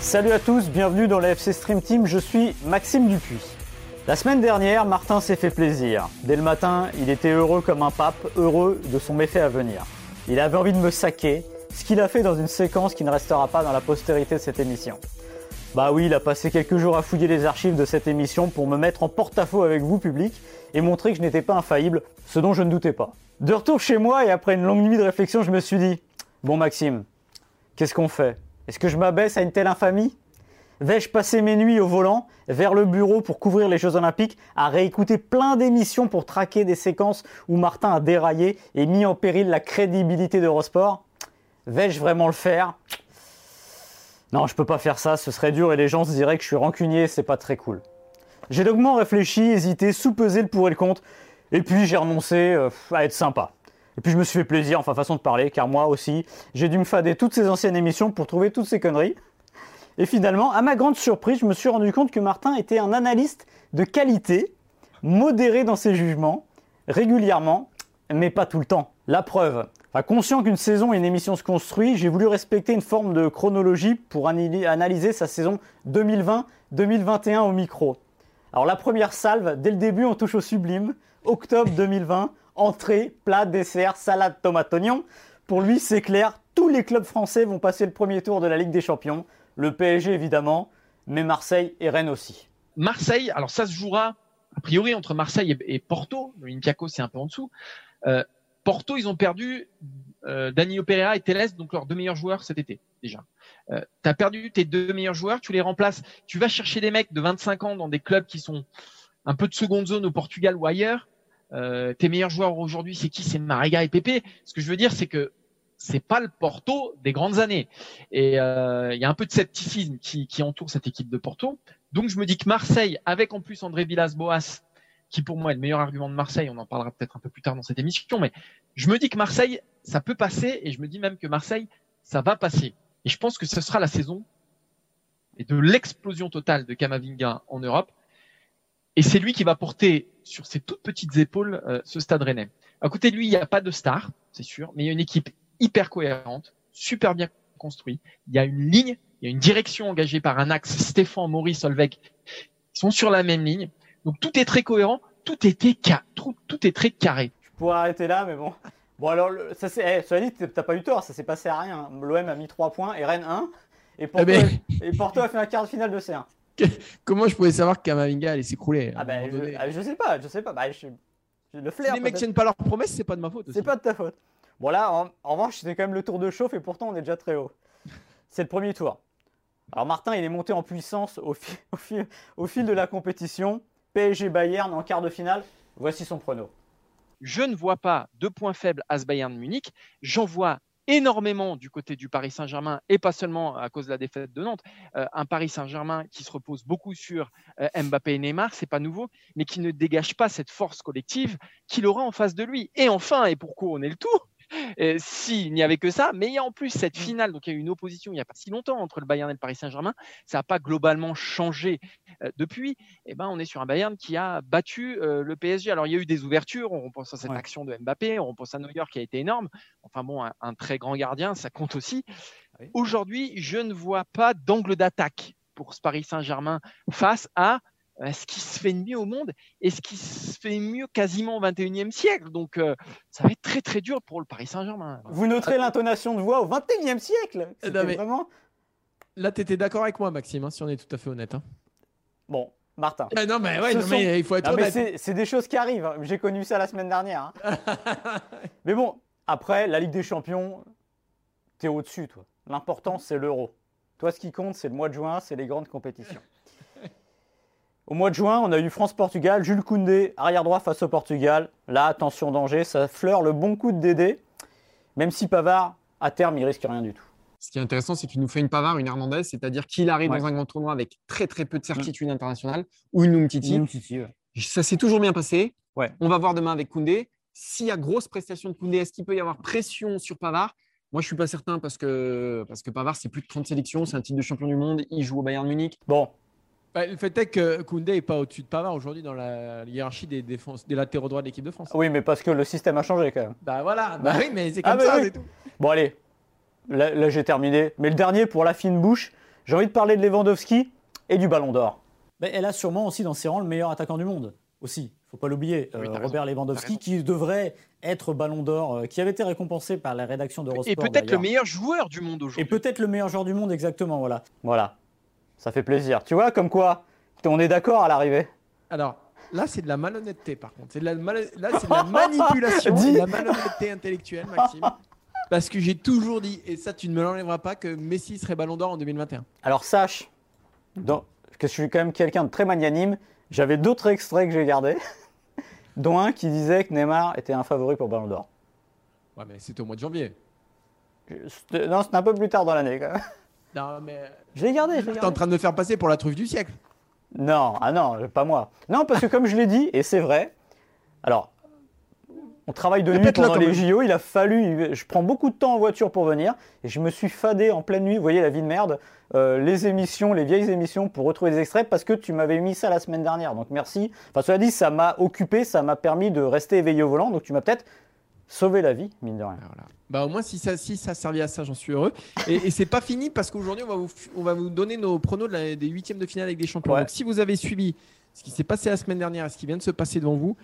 Salut à tous, bienvenue dans la FC Stream Team, je suis Maxime Dupuis. La semaine dernière, Martin s'est fait plaisir. Dès le matin, il était heureux comme un pape, heureux de son méfait à venir. Il avait envie de me saquer, ce qu'il a fait dans une séquence qui ne restera pas dans la postérité de cette émission. Bah oui, il a passé quelques jours à fouiller les archives de cette émission pour me mettre en porte-à-faux avec vous, public, et montrer que je n'étais pas infaillible, ce dont je ne doutais pas. De retour chez moi et après une longue nuit de réflexion, je me suis dit Bon, Maxime, qu'est-ce qu'on fait? Est-ce que je m'abaisse à une telle infamie? Vais-je passer mes nuits au volant, vers le bureau pour couvrir les Jeux Olympiques, à réécouter plein d'émissions pour traquer des séquences où Martin a déraillé et mis en péril la crédibilité d'Eurosport? Vais-je vraiment le faire? Non, je peux pas faire ça, ce serait dur et les gens se diraient que je suis rancunier, c'est pas très cool. J'ai longuement réfléchi, hésité, sous-pesé le pour et le contre, et puis j'ai renoncé euh, à être sympa. Et puis je me suis fait plaisir, enfin façon de parler, car moi aussi, j'ai dû me fader toutes ces anciennes émissions pour trouver toutes ces conneries. Et finalement, à ma grande surprise, je me suis rendu compte que Martin était un analyste de qualité, modéré dans ses jugements, régulièrement, mais pas tout le temps. La preuve. Enfin, conscient qu'une saison et une émission se construit, j'ai voulu respecter une forme de chronologie pour analyser sa saison 2020-2021 au micro. Alors la première salve, dès le début on touche au sublime. Octobre 2020, entrée, plat, dessert, salade, tomate, oignon. Pour lui c'est clair, tous les clubs français vont passer le premier tour de la Ligue des Champions le PSG évidemment, mais Marseille et Rennes aussi. Marseille, alors ça se jouera a priori entre Marseille et, Porto. L'Olympiakos c'est un peu en dessous. Euh, Porto, ils ont perdu euh, Danilo Pereira et Teles, donc leurs deux meilleurs joueurs cet été déjà. Euh, tu as perdu tes deux meilleurs joueurs, tu les remplaces. Tu vas chercher des mecs de 25 ans dans des clubs qui sont un peu de seconde zone au Portugal ou ailleurs. Euh, tes meilleurs joueurs aujourd'hui, c'est qui? C'est Mariga et Pepe. Ce que je veux dire, c'est que c'est pas le Porto des grandes années. Et euh, il y a un peu de scepticisme qui, entoure cette équipe de Porto. Donc je me dis que Marseille, avec en plus André Villas-Boas, qui pour moi est le meilleur argument de Marseille, on en parlera peut-être un peu plus tard dans cette émission, mais je me dis que Marseille, ça peut passer, et je me dis même que Marseille, ça va passer. Et je pense que ce sera la saison de l'explosion totale de Kamavinga en Europe. Et c'est lui qui va porter sur ses toutes petites épaules euh, ce stade rennais. À côté de lui, il n'y a pas de star, c'est sûr, mais il y a une équipe hyper cohérente, super bien construite. Il y a une ligne, il y a une direction engagée par un axe. Stéphane, Maurice, Solveig ils sont sur la même ligne. Donc tout est très cohérent, tout, était tout, tout est très carré. Je pourrais arrêter là, mais bon. Bon alors, ça c'est, eh, dit, t'as pas eu tort, ça s'est passé à rien. L'OM a mis 3 points et Rennes 1. Et Porto, eh ben. et Porto a fait un quart de finale de C1. Comment je pouvais savoir que Kamavinga allait s'écrouler Ah ben, je, je, sais pas, je sais pas. Bah, je, le flair. Si les mecs tiennent pas leurs promesses, c'est pas de ma faute. C'est pas de ta faute. Bon là, en, revanche, c'était quand même le tour de chauffe et pourtant on est déjà très haut. C'est le premier tour. Alors Martin, il est monté en puissance au, au fil de la compétition. PSG Bayern en quart de finale. Voici son prono. Je ne vois pas de points faibles à ce Bayern Munich. J'en vois énormément du côté du Paris Saint-Germain et pas seulement à cause de la défaite de Nantes. Euh, un Paris Saint-Germain qui se repose beaucoup sur euh, Mbappé et Neymar, c'est pas nouveau, mais qui ne dégage pas cette force collective qu'il aura en face de lui. Et enfin, et pour couronner le tout, s'il n'y avait que ça. Mais il y a en plus cette mm. finale, donc il y a eu une opposition il n'y a pas si longtemps entre le Bayern et le Paris Saint-Germain. Ça n'a pas globalement changé euh, depuis. Et eh ben, on est sur un Bayern qui a battu euh, le PSG. Alors il y a eu des ouvertures. On pense à cette action de Mbappé, on pense à New York qui a été énorme. Enfin bon, un, très grand gardien, ça compte aussi. Aujourd'hui, je ne vois pas d'angle d'attaque pour ce Paris Saint-Germain face à ce qui se fait de mieux au monde et ce qui se fait mieux quasiment au 21e siècle. Donc, euh, ça va être très très dur pour le Paris Saint-Germain. Vous noterez l'intonation de voix au 21e siècle. Eh ben, vraiment. Là, tu étais d'accord avec moi, Maxime, hein, si on est tout à fait honnête. Hein. Bon, Martin. Eh non, mais, ouais, mais il faut être honnête. C'est des choses qui arrivent. Hein. J'ai connu ça la semaine dernière. mais bon, après, la Ligue des Champions, tu es au-dessus, toi. L'important, c'est l'euro. Toi, ce qui compte, c'est le mois de juin, c'est les grandes compétitions. Au mois de juin, on a eu France-Portugal, Jules Koundé, arrière droit face au Portugal. Là, attention danger, ça fleure le bon coup de Dédé. Même si Pavard, à terme, il risque rien du tout. Ce qui est intéressant, c'est qu'il nous fait une Pavard, une Hernandez, c'est-à-dire qu'il arrive dans un grand tournoi avec très très peu de certitude internationale, ou une Umtiti. Ça s'est toujours bien passé. On va voir demain avec Koundé. S'il y a grosse prestation de Koundé, est-ce qu'il peut y avoir pression sur Pavard? Moi, je ne suis pas certain parce que, parce que Pavard, c'est plus de 30 sélections, c'est un titre de champion du monde, il joue au Bayern Munich. Bon, Bah, le fait est que Koundé n'est pas au-dessus de Pavard aujourd'hui dans la hiérarchie des, défenses, des latéraux droits de l'équipe de France. Oui, mais parce que le système a changé quand même. Bah voilà, bah, oui, mais c'est ah, comme ça, c'est tout. Bon, allez, là, j'ai terminé. Mais le dernier, pour la fine bouche, j'ai envie de parler de Lewandowski et du Ballon d'Or. elle a sûrement aussi dans ses rangs le meilleur attaquant du monde. Aussi, faut pas l'oublier. Euh, Robert Lewandowski, qui devrait être Ballon d'Or, euh, qui avait été récompensé par la rédaction d'Eurosport. Et peut-être le meilleur joueur du monde aujourd'hui. Et peut-être le meilleur joueur du monde, exactement. Voilà. Voilà. Ça fait plaisir. Tu vois, comme quoi, on est d'accord à l'arrivée. Alors, là, c'est de la malhonnêteté, par contre. C'est de la, là, c'est de la manipulation, de la malhonnêteté intellectuelle, Maxime. Parce que j'ai toujours dit, et ça, tu ne me l'enlèveras pas, que Messi serait Ballon d'Or en 2021. Alors, sache que je suis quand même quelqu'un de très magnanime. J'avais d'autres extraits que j'ai gardés, dont un qui disait que Neymar était un favori pour Ballon d'Or. Ouais, mais c'était au mois de janvier. Non, c'était un peu plus tard dans l'année, quand même. Non, mais. Je l'ai gardé, je l'ai en train de me faire passer pour la truffe du siècle. Non, ah non, pas moi. Non, parce que comme je l'ai dit, et c'est vrai, alors, on travaille de nuit pendant les JO, il a fallu, je prends beaucoup de temps en voiture pour venir, et je me suis fadé en pleine nuit, vous voyez la vie de merde, euh, les émissions, les vieilles émissions pour retrouver des extraits, parce que tu m'avais mis ça la semaine dernière, donc merci. Enfin, cela dit, ça m'a occupé, ça m'a permis de rester éveillé au volant, donc tu m'as peut-être sauvé la vie, mine de rien. Bah, au moins, si ça, si ça servait à ça, j'en suis heureux. Et, et c'est pas fini parce qu'aujourd'hui, on, va vous, on va vous donner nos pronos des huitièmes de finale avec des champions. Donc, si vous avez suivi ce qui s'est passé la semaine dernière et ce qui vient de se passer devant vous,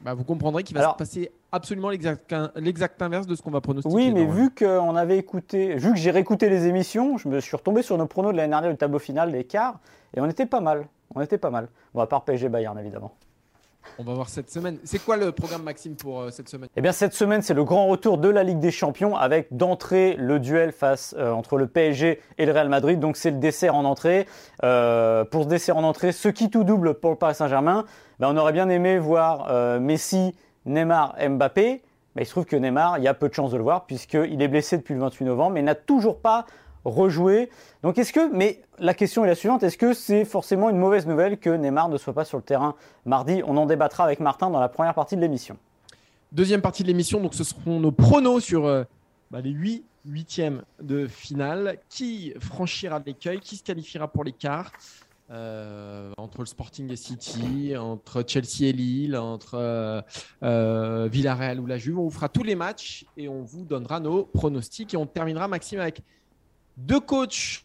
bah, vous comprendrez qu'il va se passer absolument l'exact inverse de ce qu'on va pronostiquer. Oui, mais vu qu'on avait écouté, vu que j'ai réécouté les émissions, je me suis retombé sur nos pronos de l'année dernière, le tableau final, les quarts, et on était pas mal. On était pas mal. Bon, à part PSG Bayern, évidemment. On va voir cette semaine. C'est quoi le programme, Maxime, pour euh, cette semaine? Eh bien, cette semaine, c'est le grand retour de la Ligue des Champions avec d'entrée le duel face euh, entre le PSG et le Real Madrid. Donc, c'est le dessert en entrée. Euh, pour ce dessert en entrée, ce qui tout double pour le Paris Saint-Germain, ben, on aurait bien aimé voir Messi, Neymar, Mbappé. Mais il se trouve que Neymar, il y a peu de chances de le voir puisqu'il est blessé depuis le 28 novembre, mais n'a toujours pas rejouer. Donc est-ce que, mais la question est la suivante, est-ce que c'est forcément une mauvaise nouvelle que Neymar ne soit pas sur le terrain mardi? On en débattra avec Martin dans la première partie de l'émission. Deuxième partie de l'émission, donc ce seront nos pronos sur euh, bah, les 8 huitièmes de finale. Qui franchira l'écueil? Qui se qualifiera pour l'écart? Euh, entre le Sporting et City, entre Chelsea et Lille, entre euh, Villarreal ou la Juve. On vous fera tous les matchs et on vous donnera nos pronostics. Et on terminera, Maxime, avec deux coachs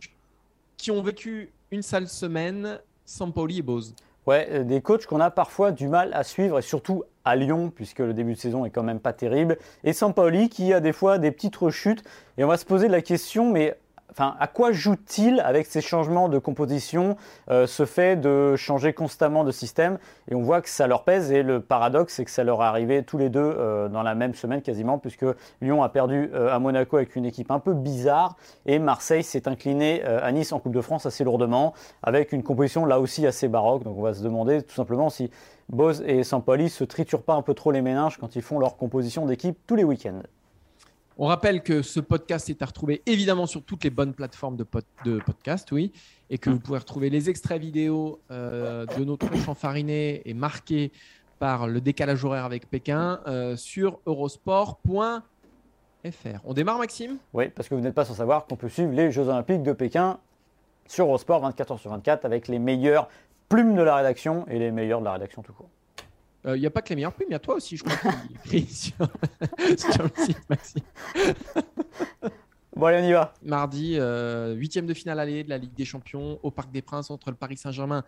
qui ont vécu une sale semaine, Sampoli et Bose. Ouais, euh, des coachs qu'on a parfois du mal à suivre, et surtout à Lyon, puisque le début de saison est quand même pas terrible. Et Sampoli qui a des fois des petites rechutes. Et on va se poser la question, mais Enfin, à quoi joue-t-il avec ces changements de composition, euh, ce fait de changer constamment de système? Et on voit que ça leur pèse. Et le paradoxe, c'est que ça leur est arrivé tous les deux euh, dans la même semaine quasiment, puisque Lyon a perdu euh, à Monaco avec une équipe un peu bizarre et Marseille s'est incliné à Nice en Coupe de France assez lourdement, avec une composition là aussi assez baroque. Donc on va se demander tout simplement si Bose et Sampoli se triturent pas un peu trop les méninges quand ils font leur composition d'équipe tous les week-ends. On rappelle que ce podcast est à retrouver évidemment sur toutes les bonnes plateformes de, podcast, oui, et que vous pouvez retrouver les extraits vidéo euh, de nos tronches enfarinées et marqués par le décalage horaire avec Pékin euh, sur eurosport.fr. On démarre, Maxime? Oui, parce que vous n'êtes pas sans savoir qu'on peut suivre les Jeux Olympiques de Pékin sur Eurosport 24h sur 24 avec les meilleures plumes de la rédaction et les meilleurs de la rédaction tout court. Il euh, n'y a pas que les meilleurs prix, mais il y a toi aussi, je crois, qui sur, sur, le site, Maxime. Bon, allez, on y va. Mardi, euh, huitième de finale aller de la Ligue des Champions au Parc des Princes entre le Paris Saint-Germain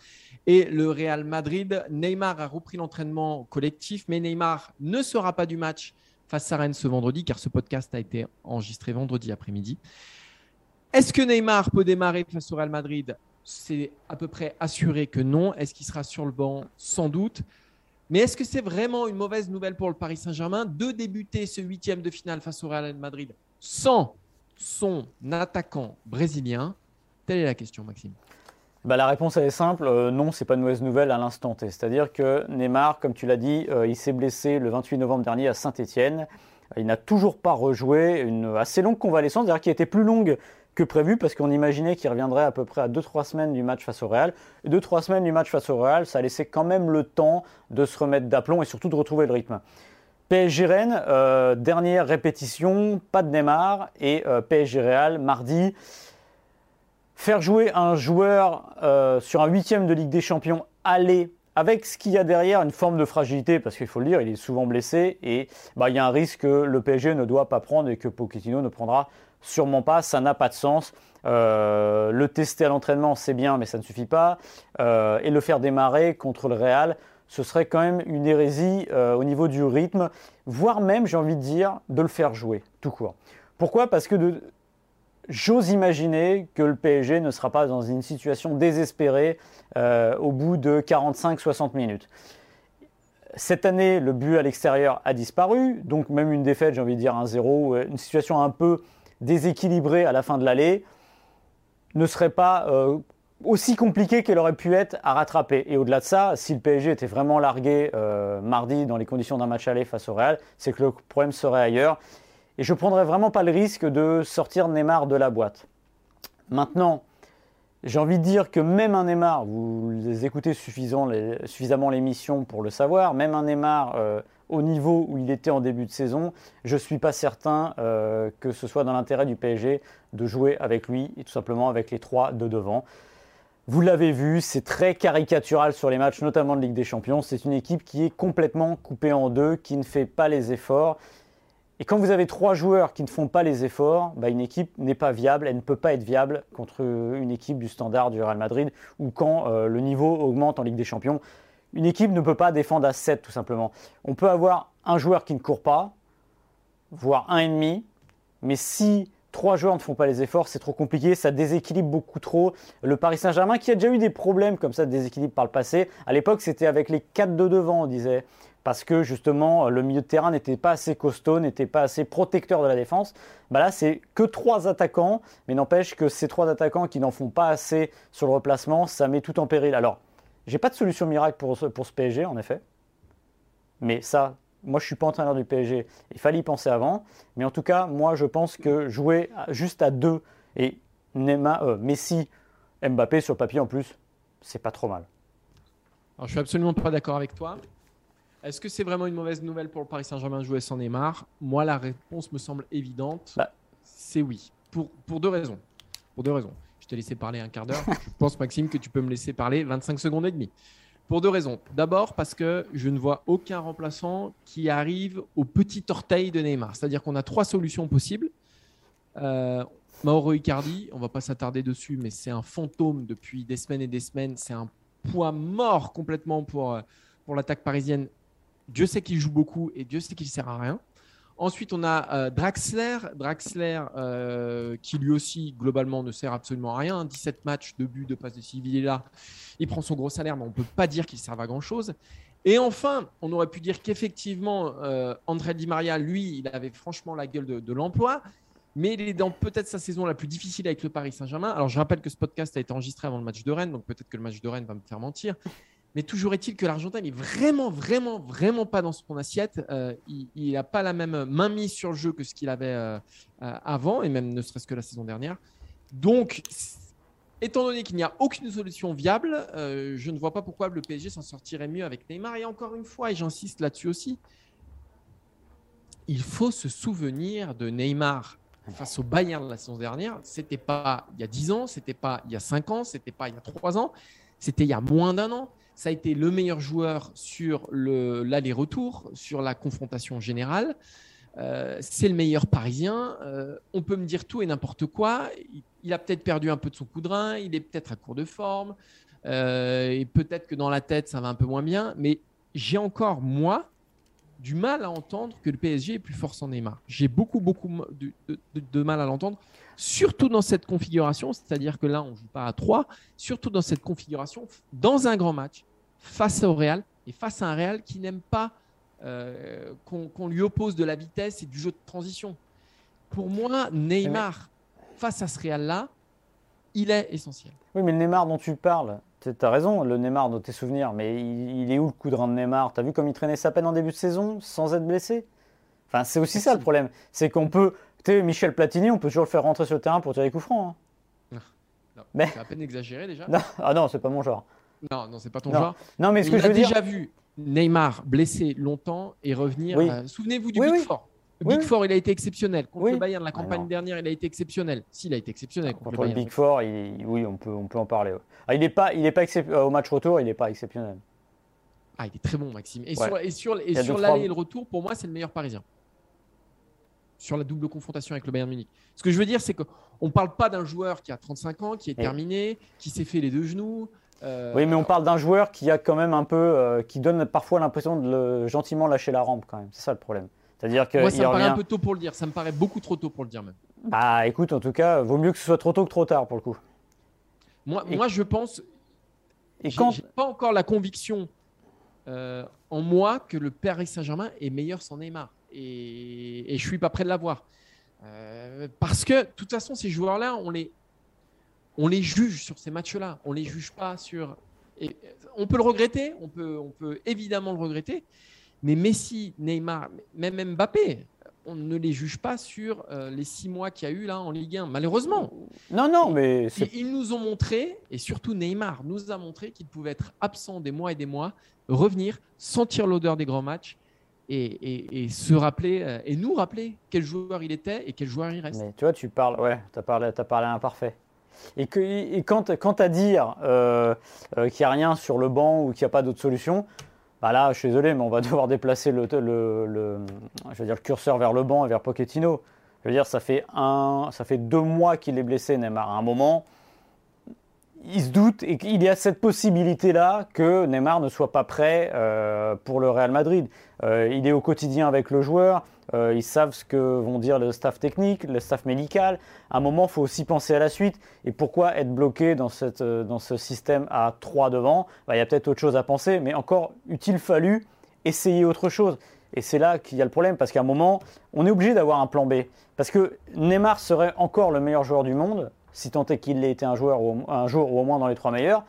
et le Real Madrid. Neymar a repris l'entraînement collectif, mais Neymar ne sera pas du match face à Rennes ce vendredi, car ce podcast a été enregistré vendredi après-midi. Est-ce que Neymar peut démarrer face au Real Madrid? C'est à peu près assuré que non. Est-ce qu'il sera sur le banc? Sans doute. Mais est-ce que c'est vraiment une mauvaise nouvelle pour le Paris Saint-Germain de débuter ce huitième de finale face au Real Madrid sans son attaquant brésilien? Telle est la question, Maxime. Bah, la réponse est simple, euh, non, c'est pas une mauvaise nouvelle à l'instant T. C'est-à-dire que Neymar, comme tu l'as dit, euh, il s'est blessé le 28 novembre dernier à Saint-Étienne. Il n'a toujours pas rejoué une assez longue convalescence, c'est-à-dire qui était plus longue que prévu parce qu'on imaginait qu'il reviendrait à peu près à 2-3 semaines du match face au Real. 2-3 semaines du match face au Real, ça a laissé quand même le temps de se remettre d'aplomb et surtout de retrouver le rythme. PSG Rennes, euh, dernière répétition, pas de Neymar et euh, PSG Real mardi. faire jouer un joueur euh, sur un huitième de Ligue des Champions aller avec ce qu'il y a derrière, une forme de fragilité, parce qu'il faut le dire, il est souvent blessé, et bah, il y a un risque que le PSG ne doit pas prendre et que Pochettino ne prendra sûrement pas, ça n'a pas de sens. Euh, le tester à l'entraînement, c'est bien, mais ça ne suffit pas. Euh, et le faire démarrer contre le Real, ce serait quand même une hérésie euh, au niveau du rythme, voire même, j'ai envie de dire, de le faire jouer, tout court. Pourquoi? Parce que j'ose imaginer que le PSG ne sera pas dans une situation désespérée au bout de 45-60 minutes. Cette année, le but à l'extérieur a disparu, donc même une défaite, j'ai envie de dire un 0, une situation un peu déséquilibrée à la fin de l'allée ne serait pas euh, aussi compliquée qu'elle aurait pu être à rattraper. Et au-delà de ça, si le PSG était vraiment largué euh, mardi dans les conditions d'un match aller face au Real, c'est que le problème serait ailleurs. Et je ne prendrais vraiment pas le risque de sortir Neymar de la boîte. Maintenant, j'ai envie de dire que même un Neymar, vous écoutez suffisamment l'émission pour le savoir, même un Neymar euh, au niveau où il était en début de saison, je ne suis pas certain euh, que ce soit dans l'intérêt du PSG de jouer avec lui et tout simplement avec les trois de devant. Vous l'avez vu, c'est très caricatural sur les matchs, notamment de Ligue des Champions. C'est une équipe qui est complètement coupée en deux, qui ne fait pas les efforts. Et quand vous avez trois joueurs qui ne font pas les efforts, bah, une équipe n'est pas viable, elle ne peut pas être viable contre une équipe du standard du Real Madrid ou quand euh, le niveau augmente en Ligue des Champions. Une équipe ne peut pas défendre à 7 tout simplement. On peut avoir un joueur qui ne court pas, voire un ennemi, mais si trois joueurs ne font pas les efforts, c'est trop compliqué, ça déséquilibre beaucoup trop. Le Paris Saint-Germain, qui a déjà eu des problèmes comme ça de déséquilibre par le passé, à l'époque c'était avec les 4 de devant, on disait, parce que justement le milieu de terrain n'était pas assez costaud, n'était pas assez protecteur de la défense. Bah là, c'est que trois attaquants, mais n'empêche que ces trois attaquants qui n'en font pas assez sur le replacement, ça met tout en péril. Alors, j'ai pas de solution miracle pour ce, pour ce PSG, en effet. Mais ça, moi, je suis pas entraîneur du PSG. Il fallait y penser avant. Mais en tout cas, moi, je pense que jouer juste à deux et Neymar, euh, Messi, Mbappé sur papier en plus, c'est pas trop mal. Alors, je suis absolument pas d'accord avec toi. Est-ce que c'est vraiment une mauvaise nouvelle pour le Paris Saint-Germain de jouer sans Neymar? Moi, la réponse me semble évidente. Bah. C'est oui. Pour, pour deux raisons. Pour deux raisons. T'ai laissé parler un quart d'heure. Je pense, Maxime, que tu peux me laisser parler 25 secondes et demie. Pour deux raisons. D'abord, parce que je ne vois aucun remplaçant qui arrive au petit orteil de Neymar. C'est-à-dire qu'on a trois solutions possibles. Euh, Mauro Icardi, on va pas s'attarder dessus, mais c'est un fantôme depuis des semaines et des semaines. C'est un poids mort complètement pour, euh, pour l'attaque parisienne. Dieu sait qu'il joue beaucoup et Dieu sait qu'il sert à rien. Ensuite, on a euh, Draxler, Draxler euh, qui lui aussi, globalement, ne sert absolument à rien. 17 matchs, de buts, de passes de là. Il prend son gros salaire, mais on ne peut pas dire qu'il serve à grand-chose. Et enfin, on aurait pu dire qu'effectivement, euh, André Di Maria, lui, il avait franchement la gueule de, l'emploi, mais il est dans peut-être sa saison la plus difficile avec le Paris Saint-Germain. Alors, je rappelle que ce podcast a été enregistré avant le match de Rennes, donc peut-être que le match de Rennes va me faire mentir. Mais toujours est-il que l'Argentin n'est vraiment, vraiment, vraiment pas dans son assiette. Euh, il n'a pas la même main mise sur le jeu que ce qu'il avait euh, euh, avant, et même ne serait-ce que la saison dernière. Donc, étant donné qu'il n'y a aucune solution viable, je ne vois pas pourquoi le PSG s'en sortirait mieux avec Neymar. Et encore une fois, et j'insiste là-dessus aussi, il faut se souvenir de Neymar face au Bayern la saison dernière. C'était pas il y a 10 ans, c'était pas il y a 5 ans, c'était pas il y a 3 ans, c'était il y a moins d'un an. Ça a été le meilleur joueur sur l'aller-retour, sur la confrontation générale. Euh, c'est le meilleur parisien. Euh, on peut me dire tout et n'importe quoi. Il, a peut-être perdu un peu de son coup. Il est peut-être à court de forme. Euh, et peut-être que dans la tête, ça va un peu moins bien. Mais j'ai encore, moi, du mal à entendre que le PSG est plus fort sans Neymar. J'ai beaucoup, beaucoup de mal à l'entendre surtout dans cette configuration, c'est-à-dire que là, on ne joue pas à 3, surtout dans cette configuration, dans un grand match, face au Real, et face à un Real qui n'aime pas euh, qu'on lui oppose de la vitesse et du jeu de transition. Pour moi, Neymar, face à ce Real-là, il est essentiel. Oui, mais le Neymar dont tu parles, tu as raison, le Neymar de tes souvenirs, mais il, est où le coup de rein de Neymar? Tu as vu comme il traînait sa peine en début de saison sans être blessé? Enfin, c'est aussi ça le problème. C'est qu'on peut Michel Platini, on peut toujours le faire rentrer sur le terrain pour tirer les coups francs. Hein. Non, mais... C'est à peine exagéré déjà. Ah non, c'est pas mon genre. Non, non, c'est pas ton genre. Non, mais ce que je veux déjà vu Neymar blessé longtemps et revenir. Euh, souvenez-vous du but fort. Big Four, il a été exceptionnel. Contre le Bayern, la campagne dernière, il a été exceptionnel. S'il a été exceptionnel contre, le, Big Four, oui, on peut, on peut en parler. Ah, il n'est pas, il est pas au match retour, il n'est pas exceptionnel. Ah, il est très bon, Maxime. Et sur, et sur, et sur l'aller et le retour, pour moi, c'est le meilleur parisien. Sur la double confrontation avec le Bayern Munich. Ce que je veux dire, c'est qu'on ne parle pas d'un joueur qui a 35 ans, qui est terminé, qui s'est fait les deux genoux. Euh, oui, mais on parle d'un joueur qui a quand même un peu, euh, qui donne parfois l'impression de le, gentiment lâcher la rampe quand même. C'est ça le problème. C'est-à-dire que moi, ça me paraît un peu tôt pour le dire. Ça me paraît beaucoup trop tôt pour le dire même. Bah, écoute, en tout cas, vaut mieux que ce soit trop tôt que trop tard pour le coup. Moi, moi je pense. Et quand j'ai pas encore la conviction euh, en moi que le Paris Saint-Germain est meilleur sans Neymar. Et, et je suis pas prêt de l'avoir. Euh, parce que, de toute façon, ces joueurs-là, on les, on les juge sur ces matchs-là. On les juge pas sur. Et on peut le regretter, on peut, on peut évidemment le regretter. Mais Messi, Neymar, même Mbappé, on ne les juge pas sur euh, les six mois qu'il y a eu là en Ligue 1, malheureusement. Non, non, mais. Ils, nous ont montré, et surtout Neymar nous a montré qu'il pouvait être absent des mois et des mois, revenir, sentir l'odeur des grands matchs et, se rappeler, euh, et nous rappeler quel joueur il était et quel joueur il reste. Mais tu vois, tu parles, ouais, tu as parlé, as parlé imparfait. Et, et quand, quand à dire euh, euh, qu'il n'y a rien sur le banc ou qu'il n'y a pas d'autre solution, bah là, je suis désolé, mais on va devoir déplacer le, le, je veux dire, le curseur vers le banc et vers Pochettino. Je veux dire, ça fait, un, ça fait deux mois qu'il est blessé, Neymar. À un moment, il se doute et qu'il y a cette possibilité-là que Neymar ne soit pas prêt euh, pour le Real Madrid. Euh, il est au quotidien avec le joueur, euh, ils savent ce que vont dire le staff technique, le staff médical. À un moment, il faut aussi penser à la suite. Et pourquoi être bloqué dans, ce système à 3 devant? Bah, Il y a peut-être autre chose à penser, mais encore, eût-il fallu essayer autre chose et c'est là qu'il y a le problème, parce qu'à un moment, on est obligé d'avoir un plan B. Parce que Neymar serait encore le meilleur joueur du monde, si tant est qu'il ait été un, joueur un jour ou au moins dans les trois meilleurs,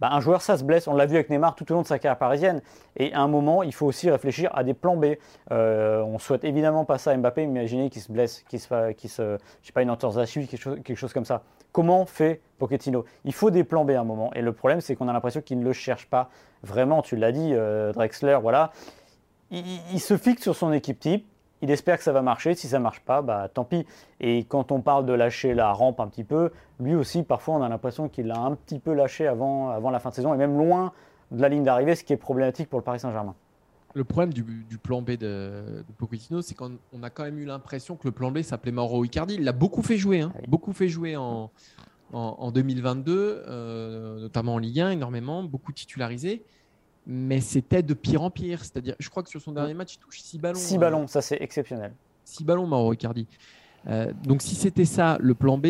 bah, un joueur, ça se blesse. On l'a vu avec Neymar tout au long de sa carrière parisienne. Et à un moment, il faut aussi réfléchir à des plans B. Euh, on souhaite évidemment pas ça à Mbappé. Imaginez qu'il se blesse, qu'il se, qu'il se, sais pas, une entorse à quelque chose, quelque chose comme ça. Comment fait Pochettino? Il faut des plans B à un moment. Et le problème, c'est qu'on a l'impression qu'il ne le cherche pas vraiment. Tu l'as dit, euh, Drexler, voilà. il se fixe sur son équipe type il espère que ça va marcher. Si ça ne marche pas, bah, tant pis. Et quand on parle de lâcher la rampe un petit peu, lui aussi, parfois, on a l'impression qu'il l'a un petit peu lâché avant, avant la fin de saison et même loin de la ligne d'arrivée, ce qui est problématique pour le Paris Saint-Germain. Le problème du, plan B de, de Pochettino, c'est qu'on a quand même eu l'impression que le plan B s'appelait Mauro Icardi. Il l'a beaucoup fait jouer, hein. beaucoup fait jouer en, en, 2022, euh, notamment en Ligue 1, énormément, beaucoup titularisé mais c'était de pire en pire. C'est-à-dire, je crois que sur son dernier match, il touche 6 ballons. 6 hein. ballons, ça c'est exceptionnel. 6 ballons, Mauro Icardi. Euh, donc si c'était ça le plan B,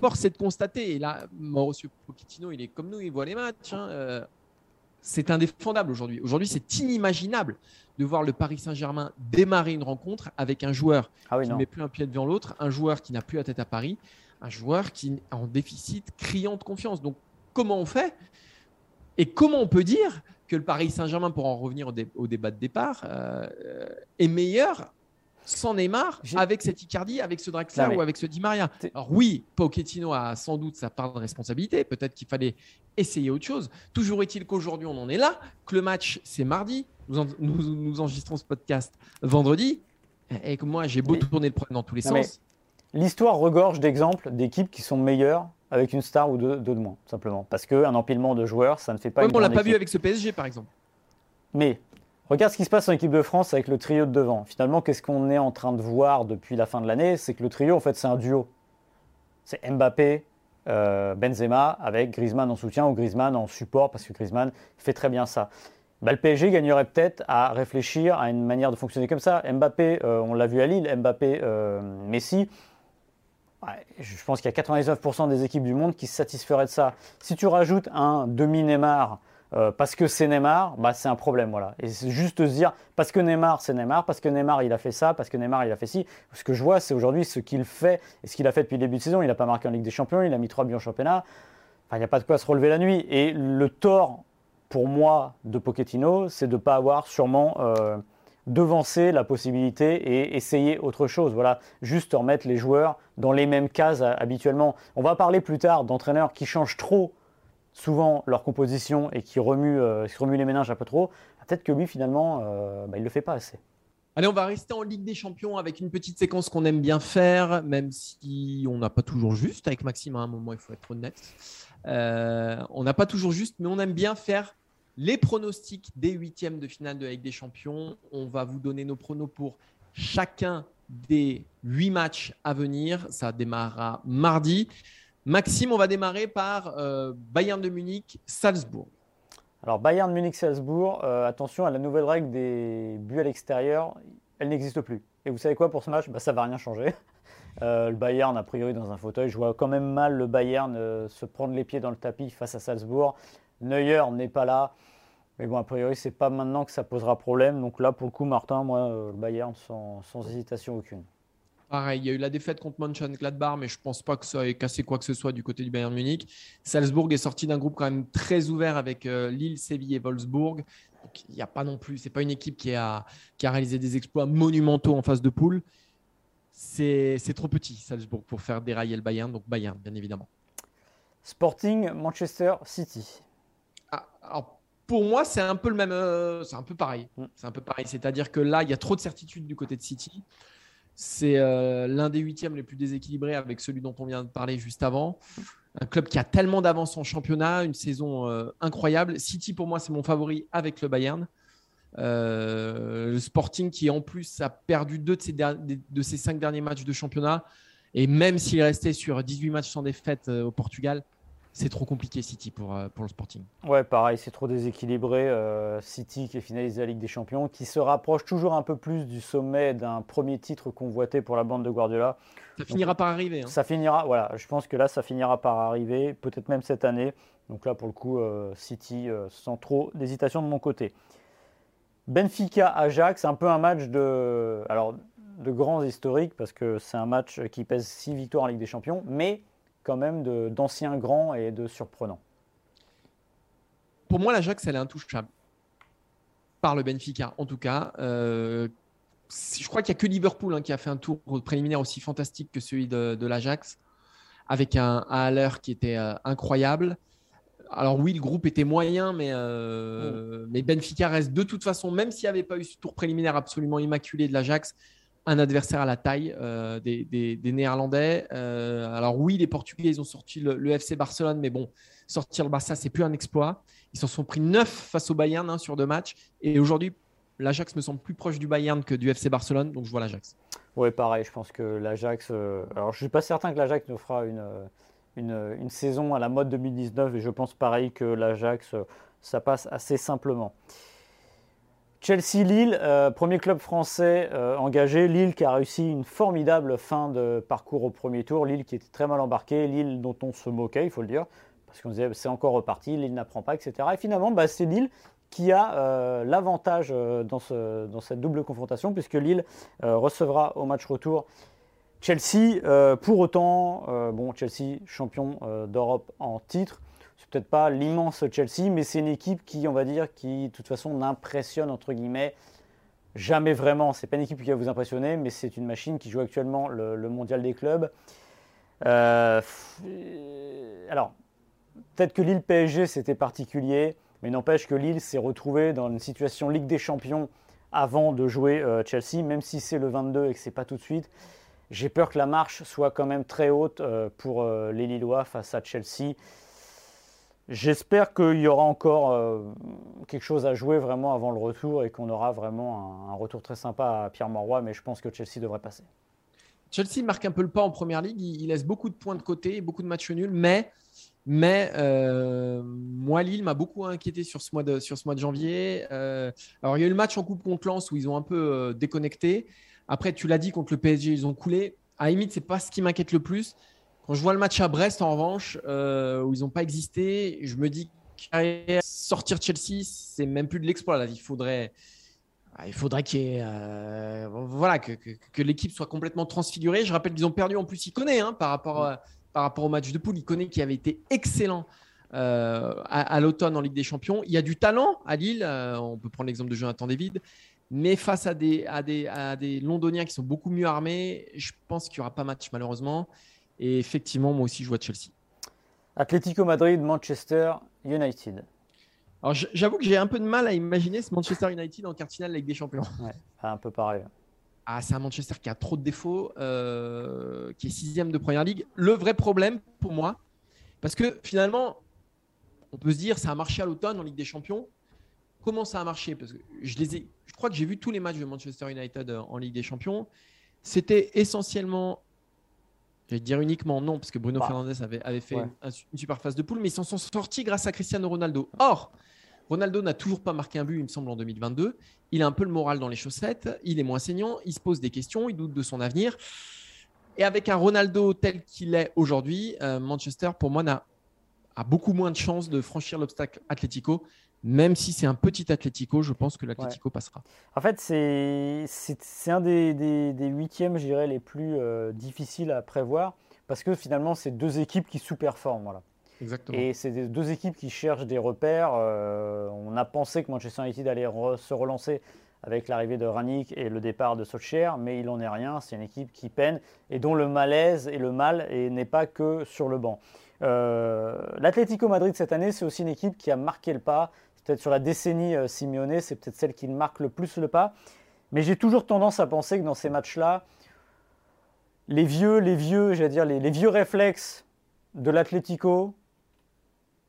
force est de constater, et là, Mauricio Pochettino, il est comme nous, il voit les matchs, hein, euh, c'est indéfendable aujourd'hui. Aujourd'hui, c'est inimaginable de voir le Paris Saint-Germain démarrer une rencontre avec un joueur ah qui ne met plus un pied devant l'autre, un joueur qui n'a plus la tête à Paris, un joueur qui est en déficit criant de confiance. Donc comment on fait? Et comment on peut dire que le Paris Saint-Germain, pour en revenir au, débat de départ, euh, est meilleur sans Neymar, avec cette Icardi, avec ce Draxler ou avec ce Di Maria. Alors oui, Pochettino a sans doute sa part de responsabilité. Peut-être qu'il fallait essayer autre chose. Toujours est-il qu'aujourd'hui, on en est là, que le match, c'est mardi. Nous, nous, enregistrons ce podcast vendredi. Et que moi, j'ai beau tourner le problème dans tous les sens. L'histoire regorge d'exemples d'équipes qui sont meilleures avec une star ou deux, de moins, simplement. Parce qu'un empilement de joueurs, ça ne fait pas une On l'a pas vu avec ce PSG, par exemple. Mais regarde ce qui se passe en équipe de France avec le trio de devant. Finalement, qu'est-ce qu'on est en train de voir depuis la fin de l'année? C'est que le trio, en fait, c'est un duo. C'est Mbappé, euh, Benzema avec Griezmann en soutien ou Griezmann en support, parce que Griezmann fait très bien ça. Bah, le PSG gagnerait peut-être à réfléchir à une manière de fonctionner comme ça. Mbappé, euh, on l'a vu à Lille, Mbappé, euh, Messi, je pense qu'il y a 99% des équipes du monde qui se satisferaient de ça. Si tu rajoutes un demi-Neymar euh, parce que c'est Neymar, bah, c'est un problème. Voilà. Et c'est juste se dire, parce que Neymar, c'est Neymar, parce que Neymar, il a fait ça, parce que Neymar, il a fait ci. Ce que je vois, c'est aujourd'hui ce qu'il fait et ce qu'il a fait depuis le début de saison. Il n'a pas marqué en Ligue des Champions, il a mis trois buts en championnat. Il n'y a pas de quoi se relever la nuit. Et le tort, pour moi, de Pochettino, c'est de ne pas avoir sûrement... Euh, devancer la possibilité et essayer autre chose. Voilà, juste remettre les joueurs dans les mêmes cases euh, habituellement. On va parler plus tard d'entraîneurs qui changent trop souvent leur composition et qui remuent, euh, les ménages un peu trop. Peut-être que lui, finalement, euh, bah, il ne le fait pas assez. Allez, on va rester en Ligue des Champions avec une petite séquence qu'on aime bien faire, même si on n'a pas toujours juste avec Maxime. À un moment, il faut être honnête. On n'a pas toujours juste, mais on aime bien faire les pronostics des huitièmes de finale de la Ligue des Champions. On va vous donner nos pronos pour chacun des huit matchs à venir. Ça démarrera mardi. Maxime, on va démarrer par euh, Bayern de Munich, Salzbourg. Alors Bayern Munich-Salzbourg, euh, attention à la nouvelle règle des buts à l'extérieur, elle n'existe plus. Et vous savez quoi pour ce match? Bah, Ça ne va rien changer. Euh, le Bayern, a priori, dans un fauteuil. Je vois quand même mal le Bayern se prendre les pieds dans le tapis face à Salzbourg. Neuer n'est pas là. Mais bon, a priori, c'est pas maintenant que ça posera problème. Donc là, pour le coup, Martin, moi, le Bayern, sans hésitation aucune. Pareil, il y a eu la défaite contre Mönchengladbach, mais je ne pense pas que ça ait cassé quoi que ce soit du côté du Bayern Munich. Salzbourg est sorti d'un groupe quand même très ouvert avec euh, Lille, Séville et Wolfsburg. il n'y a pas non plus, c'est pas une équipe qui a, qui a réalisé des exploits monumentaux en phase de poule. C'est trop petit, Salzbourg, pour faire dérailler le Bayern. Donc Bayern, bien évidemment. Sporting Manchester City. Pour moi, c'est un peu le même, euh, c'est un peu pareil. Mm. C'est un peu pareil. C'est-à-dire que là, il y a trop de certitudes du côté de City. C'est euh, l'un des huitièmes les plus déséquilibrés avec celui dont on vient de parler juste avant. Un club qui a tellement d'avance en championnat, une saison euh, incroyable. City, pour moi, c'est mon favori avec le Bayern. Le Sporting qui, en plus, a perdu deux de ses, de ses cinq derniers matchs de championnat. Et même s'il restait sur 18 matchs sans défaite au Portugal, c'est trop compliqué City pour, euh, pour le Sporting. Ouais, pareil, c'est trop déséquilibré. Euh, City qui est finalisé la Ligue des Champions, qui se rapproche toujours un peu plus du sommet d'un premier titre convoité pour la bande de Guardiola. Ça finira par arriver. Hein. Ça finira, voilà, je pense que là, ça finira par arriver, peut-être même cette année. Donc là, pour le coup, euh, City sans trop d'hésitation de mon côté. Benfica-Ajax, un peu un match de, alors, de grands historiques, parce que c'est un match qui pèse 6 victoires en Ligue des Champions, mais quand même d'anciens grands et de surprenants. Pour moi, l'Ajax, elle est intouchable. Par le Benfica, en tout cas. Euh, je crois qu'il n'y a que Liverpool hein, qui a fait un tour préliminaire aussi fantastique que celui de, l'Ajax, avec un, Haller qui était euh, incroyable. Alors oui, le groupe était moyen, mais, euh, mm. mais Benfica reste de toute façon, même s'il n'y avait pas eu ce tour préliminaire absolument immaculé de l'Ajax, un adversaire à la taille euh, des, Néerlandais. Euh, alors oui, les Portugais, ils ont sorti le, FC Barcelone, mais bon, sortir le Barça, c'est plus un exploit. Ils s'en sont pris neuf face au Bayern hein, sur deux matchs. Et aujourd'hui, l'Ajax me semble plus proche du Bayern que du FC Barcelone, donc je vois l'Ajax. Oui, pareil, je pense que l'Ajax... Euh, alors je ne suis pas certain que l'Ajax nous fera une, une, une, saison à la mode 2019, et je pense pareil que l'Ajax, ça passe assez simplement. Chelsea-Lille, euh, premier club français euh, engagé. Lille qui a réussi une formidable fin de parcours au premier tour. Lille qui était très mal embarqué. Lille dont on se moquait, il faut le dire. Parce qu'on disait c'est encore reparti, Lille n'apprend pas, etc. Et finalement, bah, c'est Lille qui a euh, l'avantage dans, cette double confrontation, puisque Lille recevra au match retour Chelsea. pour autant, bon, Chelsea, champion d'Europe en titre peut-être pas l'immense Chelsea, mais c'est une équipe qui, on va dire, qui de toute façon n'impressionne entre guillemets jamais vraiment. C'est pas une équipe qui va vous impressionner, mais c'est une machine qui joue actuellement le, mondial des clubs. Euh, alors, peut-être que Lille PSG c'était particulier, mais n'empêche que Lille s'est retrouvé dans une situation Ligue des Champions avant de jouer euh, Chelsea, même si c'est le 22 et que c'est pas tout de suite. J'ai peur que la marche soit quand même très haute euh, pour les Lillois face à Chelsea. J'espère qu'il y aura encore euh, quelque chose à jouer vraiment avant le retour et qu'on aura vraiment un, retour très sympa à Pierre Mauroy, mais je pense que Chelsea devrait passer. Chelsea marque un peu le pas en première ligue, il, laisse beaucoup de points de côté, beaucoup de matchs nuls, mais, mais euh, moi, Lille m'a beaucoup inquiété sur ce mois de, sur ce mois de janvier. Euh, alors, il y a eu le match en Coupe contre Lens où ils ont un peu déconnecté. Après, tu l'as dit, contre le PSG, ils ont coulé. À limite, ce n'est pas ce qui m'inquiète le plus. Quand je vois le match à Brest, en revanche, euh, où ils n'ont pas existé, je me dis que sortir Chelsea, c'est même plus de l'exploit. Il faudrait, il faudrait qu'il euh, voilà, que, que, l'équipe soit complètement transfigurée. Je rappelle qu'ils ont perdu en plus Iconé hein, par, rapport, à, par rapport au match de poule. Iconé qui avait été excellent euh, à, l'automne en Ligue des Champions. Il y a du talent à Lille. on peut prendre l'exemple de Jonathan David. Mais face à des, à, des, à des Londoniens qui sont beaucoup mieux armés, je pense qu'il n'y aura pas match malheureusement. Et effectivement, moi aussi, je vois Chelsea. Atlético Madrid, Manchester United. Alors j'avoue que j'ai un peu de mal à imaginer ce Manchester United en quart finale avec des champions. Ouais, un peu pareil. Ah, c'est un Manchester qui a trop de défauts, euh, qui est sixième de première ligue. Le vrai problème pour moi, parce que finalement, on peut se dire ça a marché à l'automne en Ligue des Champions. Comment ça a marché? Parce que je les ai, je crois que j'ai vu tous les matchs de Manchester United euh, en Ligue des Champions. C'était essentiellement je vais dire uniquement non, parce que Bruno bah. Fernandez avait, avait fait une, super phase de poule, mais ils s'en sont sortis grâce à Cristiano Ronaldo. Or, Ronaldo n'a toujours pas marqué un but, il me semble, en 2022. Il a un peu le moral dans les chaussettes, il est moins saignant, il se pose des questions, il doute de son avenir. Et avec un Ronaldo tel qu'il est aujourd'hui, euh, Manchester, pour moi, a, a beaucoup moins de chances de franchir l'obstacle Atlético. Même si c'est un petit Atlético, je pense que l'Atlético passera. En fait, c'est un des, des, huitièmes, je dirais, les plus euh, difficiles à prévoir parce que finalement, c'est deux équipes qui sous-performent. Voilà. Exactement. Et c'est deux équipes qui cherchent des repères. Euh, on a pensé que Manchester United allait se relancer avec l'arrivée de Ranik et le départ de Solskjaer, mais il n'en est rien. C'est une équipe qui peine et dont le malaise et le mal n'est pas que sur le banc. Euh, L'Atlético Madrid cette année, c'est aussi une équipe qui a marqué le pas peut-être sur la décennie euh, Simeone, c'est peut-être celle qui marque le plus le pas. Mais j'ai toujours tendance à penser que dans ces matchs-là, les vieux, les vieux, j'allais dire, les, vieux réflexes de l'Atlético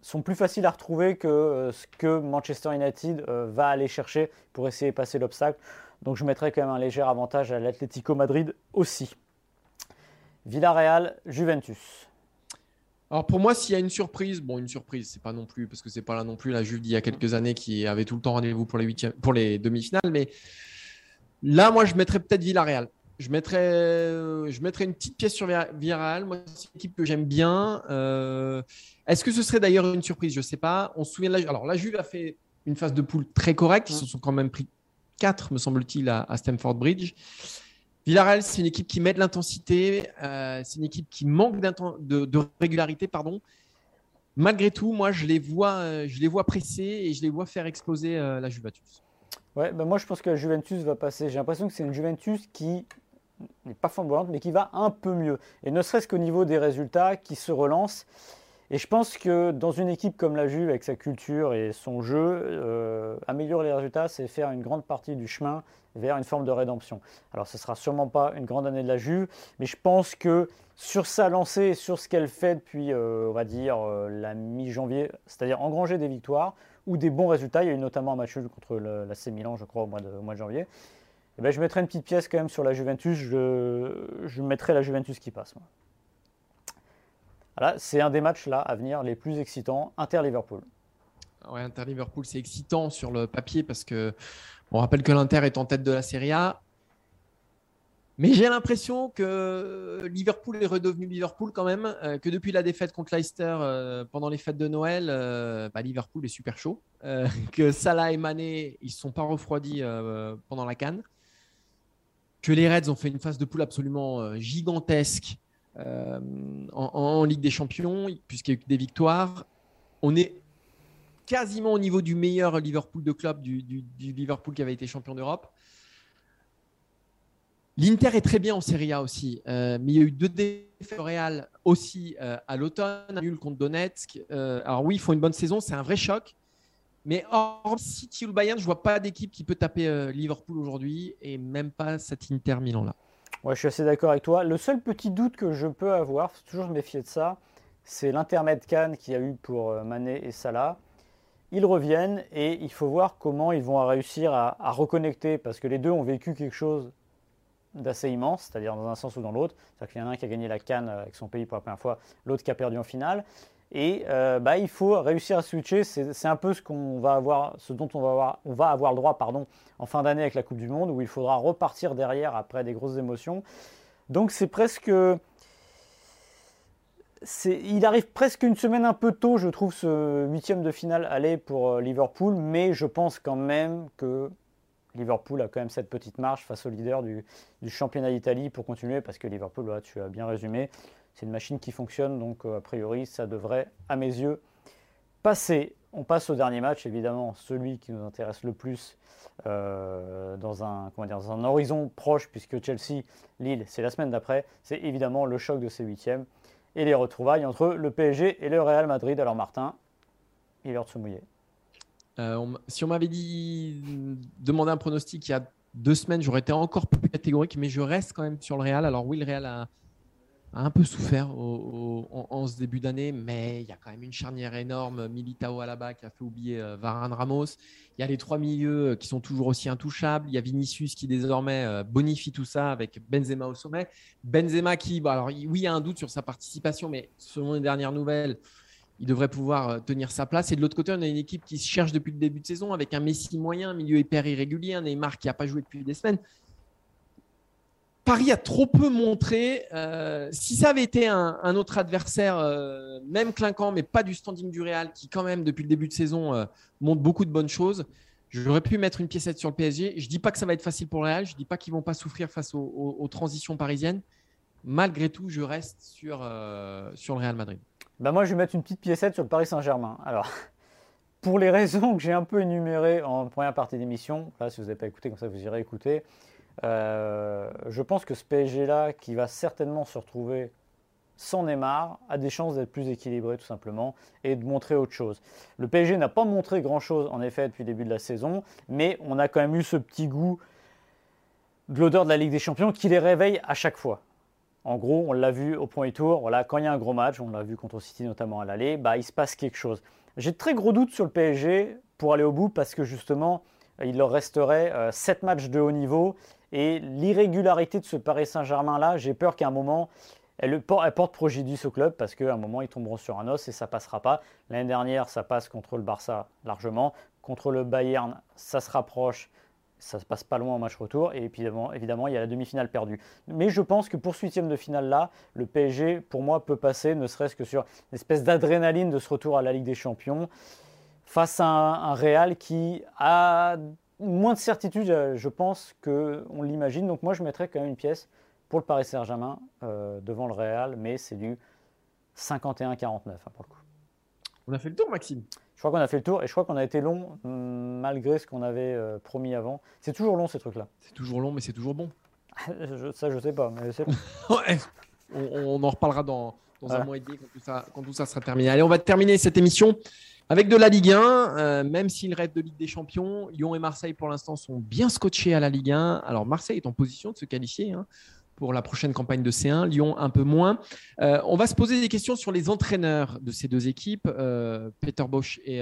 sont plus faciles à retrouver que euh, ce que Manchester United va aller chercher pour essayer de passer l'obstacle. Donc je mettrai quand même un léger avantage à l'Atlético Madrid aussi. Villarreal, Juventus. Alors pour moi, s'il y a une surprise, bon, une surprise, c'est pas non plus, parce que c'est pas là non plus la Juve d'il y a quelques années qui avait tout le temps rendez-vous pour les, les demi-finales, mais là, moi, je mettrais peut-être Villarreal. Je mettrais, euh, je mettrais une petite pièce sur Villarreal. Moi, c'est une équipe que j'aime bien. Euh, est-ce que ce serait d'ailleurs une surprise? Je sais pas. On se souvient de la Alors, la Juve a fait une phase de poule très correcte. Ils se sont quand même pris 4, me semble-t-il, à Stamford Bridge. Villarreal, c'est une équipe qui met de l'intensité, euh, c'est une équipe qui manque de, régularité, pardon. Malgré tout, moi, je les vois, euh, je les vois pressés et je les vois faire exploser euh, la Juventus. Ouais, ben moi, je pense que la Juventus va passer. J'ai l'impression que c'est une Juventus qui n'est pas flamboyante, mais qui va un peu mieux. Et ne serait-ce qu'au niveau des résultats, qui se relance. Et je pense que dans une équipe comme la Juve, avec sa culture et son jeu, améliorer les résultats, c'est faire une grande partie du chemin vers une forme de rédemption. Alors ce ne sera sûrement pas une grande année de la Juve, mais je pense que sur sa lancée, sur ce qu'elle fait depuis, euh, on va dire, euh, la mi-janvier, c'est-à-dire engranger des victoires ou des bons résultats, il y a eu notamment un match contre la C Milan, je crois, au mois de, janvier, eh ben, je mettrai une petite pièce quand même sur la Juventus, je, je mettrai la Juventus qui passe. Voilà, c'est un des matchs là à venir les plus excitants, Inter-Liverpool. Ouais, Inter-Liverpool, c'est excitant sur le papier parce que on rappelle que l'Inter est en tête de la Serie A. Mais j'ai l'impression que Liverpool est redevenu Liverpool quand même, euh, que depuis la défaite contre Leicester euh, pendant les fêtes de Noël, euh, bah, Liverpool est super chaud, que Salah et Mané, ils ne sont pas refroidis pendant la canne, que les Reds ont fait une phase de poule absolument gigantesque en, en, Ligue des Champions, puisqu'il y a eu des victoires. On est quasiment au niveau du meilleur Liverpool de club, du, Liverpool qui avait été champion d'Europe. L'Inter est très bien en Serie A aussi, euh, mais il y a eu deux défaites Real aussi euh, à l'automne, nul contre Donetsk. Euh, alors oui, ils font une bonne saison, c'est un vrai choc. Mais hors City ou Bayern, je vois pas d'équipe qui peut taper Liverpool aujourd'hui et même pas cet Inter Milan là. Ouais, je suis assez d'accord avec toi. Le seul petit doute que je peux avoir, toujours me méfier de ça, c'est l'intermède Cannes qu'il y a eu pour Mané et Salah. Ils reviennent et il faut voir comment ils vont réussir à, reconnecter parce que les deux ont vécu quelque chose d'assez immense, c'est-à-dire dans un sens ou dans l'autre. C'est-à-dire qu'il y en a un qui a gagné la Cannes avec son pays pour la première fois, l'autre qui a perdu en finale. Et euh, bah, il faut réussir à switcher. C'est un peu ce va avoir, ce dont on va avoir, on va avoir le droit, pardon, en fin d'année avec la Coupe du Monde, où il faudra repartir derrière après des grosses émotions. Donc c'est presque il arrive presque une semaine un peu tôt, je trouve, ce huitième de finale aller pour euh, Liverpool, mais je pense quand même que Liverpool a quand même cette petite marche face au leader du, championnat d'Italie pour continuer, parce que Liverpool, tu as bien résumé, c'est une machine qui fonctionne, donc euh, a priori, ça devrait, à mes yeux, passer. On passe au dernier match, évidemment, celui qui nous intéresse le plus euh, dans, un, dans un horizon proche, puisque Chelsea, Lille, c'est la semaine d'après, c'est évidemment le choc de ces huitièmes et les retrouvailles entre le PSG et le Real Madrid. Alors Martin, il est l'heure de se mouiller. si on m'avait dit demander un pronostic il y a deux semaines, j'aurais été encore plus catégorique, mais je reste quand même sur le Real. Alors oui, le Real a, un peu souffert en, ce début d'année, mais il y a quand même une charnière énorme. Militao à la bas qui a fait oublier euh, Varane Ramos. Il y a les trois milieux euh, qui sont toujours aussi intouchables. Il y a Vinicius qui désormais euh, bonifie tout ça avec Benzema au sommet. Benzema qui, alors oui, il y a un doute sur sa participation, mais selon les dernières nouvelles, il devrait pouvoir tenir sa place. Et de l'autre côté, on a une équipe qui se cherche depuis le début de saison avec un Messi moyen, un milieu hyper irrégulier, un Neymar qui n'a pas joué depuis des semaines. Paris a trop peu montré. Euh, si ça avait été un, autre adversaire, euh, même clinquant, mais pas du standing du Real, qui quand même depuis le début de saison euh, montre beaucoup de bonnes choses, j'aurais pu mettre une piécette sur le PSG. Je dis pas que ça va être facile pour le Real. Je dis pas qu'ils vont pas souffrir face aux, transitions parisiennes. Malgré tout, je reste sur, sur le Real Madrid. Bah moi, je vais mettre une petite piécette sur le Paris Saint-Germain. Alors, pour les raisons que j'ai un peu énumérées en première partie d'émission, là, si vous n'avez pas écouté, comme ça, vous irez écouter. Euh, je pense que ce PSG-là, qui va certainement se retrouver sans Neymar, a des chances d'être plus équilibré tout simplement et de montrer autre chose. Le PSG n'a pas montré grand-chose en effet depuis le début de la saison, mais on a quand même eu ce petit goût de l'odeur de la Ligue des Champions qui les réveille à chaque fois. En gros, on l'a vu au point et tour, voilà, quand il y a un gros match, on l'a vu contre City notamment à l'aller, bah, il se passe quelque chose. J'ai de très gros doutes sur le PSG pour aller au bout parce que justement, il leur resterait 7 euh, matchs de haut niveau et l'irrégularité de ce Paris Saint-Germain-là, j'ai peur qu'à un moment, elle, porte préjudice au club parce qu'à un moment, ils tomberont sur un os et ça passera pas. L'année dernière, ça passe contre le Barça largement. Contre le Bayern, ça se rapproche. Ça se passe pas loin en match retour. Et puis évidemment, il y a la demi-finale perdue. Mais je pense que pour ce huitième de finale-là, le PSG, pour moi, peut passer, ne serait-ce que sur une espèce d'adrénaline de ce retour à la Ligue des Champions, face à un Real qui a moins de certitude, euh, je pense, qu'on l'imagine. Donc moi, je mettrais quand même une pièce pour le Paris Saint-Germain euh, devant le Real, mais c'est du 51-49 hein, pour le coup. On a fait le tour, Maxime? Je crois qu'on a fait le tour et je crois qu'on a été long mm, malgré ce qu'on avait euh, promis avant. C'est toujours long ces trucs-là. C'est toujours long, mais c'est toujours bon. ça, je sais pas, mais c'est on, en reparlera dans, un mois et demi quand tout, ça, quand tout ça sera terminé. Allez, on va terminer cette émission. Avec de la Ligue 1, euh, même s'il reste de Ligue des Champions, Lyon et Marseille pour l'instant sont bien scotchés à la Ligue 1. Alors Marseille est en position de se qualifier hein, pour la prochaine campagne de C1, Lyon un peu moins. Euh, on va se poser des questions sur les entraîneurs de ces deux équipes, euh, Peter Bosch et,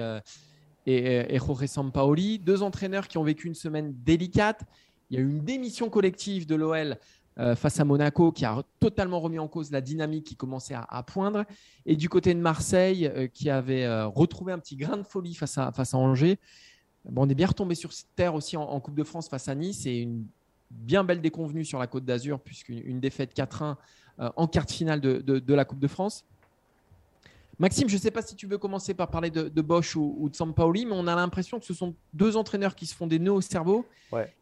et, et Jorge Sampaoli, deux entraîneurs qui ont vécu une semaine délicate. Il y a eu une démission collective de l'OL euh, face à Monaco, qui a totalement remis en cause la dynamique qui commençait à, poindre. Et du côté de Marseille, euh, qui avait euh, retrouvé un petit grain de folie face à, face à Angers. Bon, on est bien retombé sur cette terre aussi en, Coupe de France face à Nice et une bien belle déconvenue sur la Côte d'Azur, puisqu'une défaite 4-1 en quart de finale de, de la Coupe de France. Maxime, je ne sais pas si tu veux commencer par parler de, Bosch ou, de Sampaoli, mais on a l'impression que ce sont deux entraîneurs qui se font des nœuds au cerveau,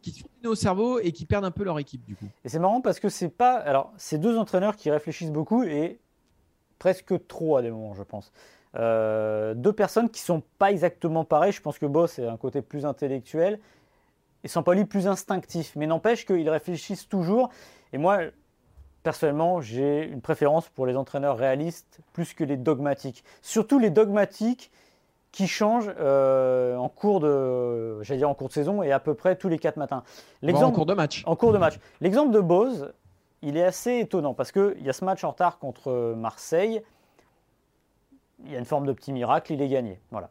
qui se font des nœuds au cerveau et qui perdent un peu leur équipe du coup. Et c'est marrant parce que c'est pas, alors c'est deux entraîneurs qui réfléchissent beaucoup et presque trop à des moments, je pense. Euh, deux personnes qui sont pas exactement pareilles. Je pense que Bosch est un côté plus intellectuel et Sampaoli plus instinctif, mais n'empêche qu'ils réfléchissent toujours. Et moi, personnellement, j'ai une préférence pour les entraîneurs réalistes plus que les dogmatiques. Surtout les dogmatiques qui changent euh, en cours de, j'allais dire en cours de saison et à peu près tous les quatre matins. L'exemple, en cours de match. En cours de match. L'exemple de Bose, il est assez étonnant parce qu'il y a ce match en retard contre Marseille. Il y a une forme de petit miracle, il est gagné. Voilà.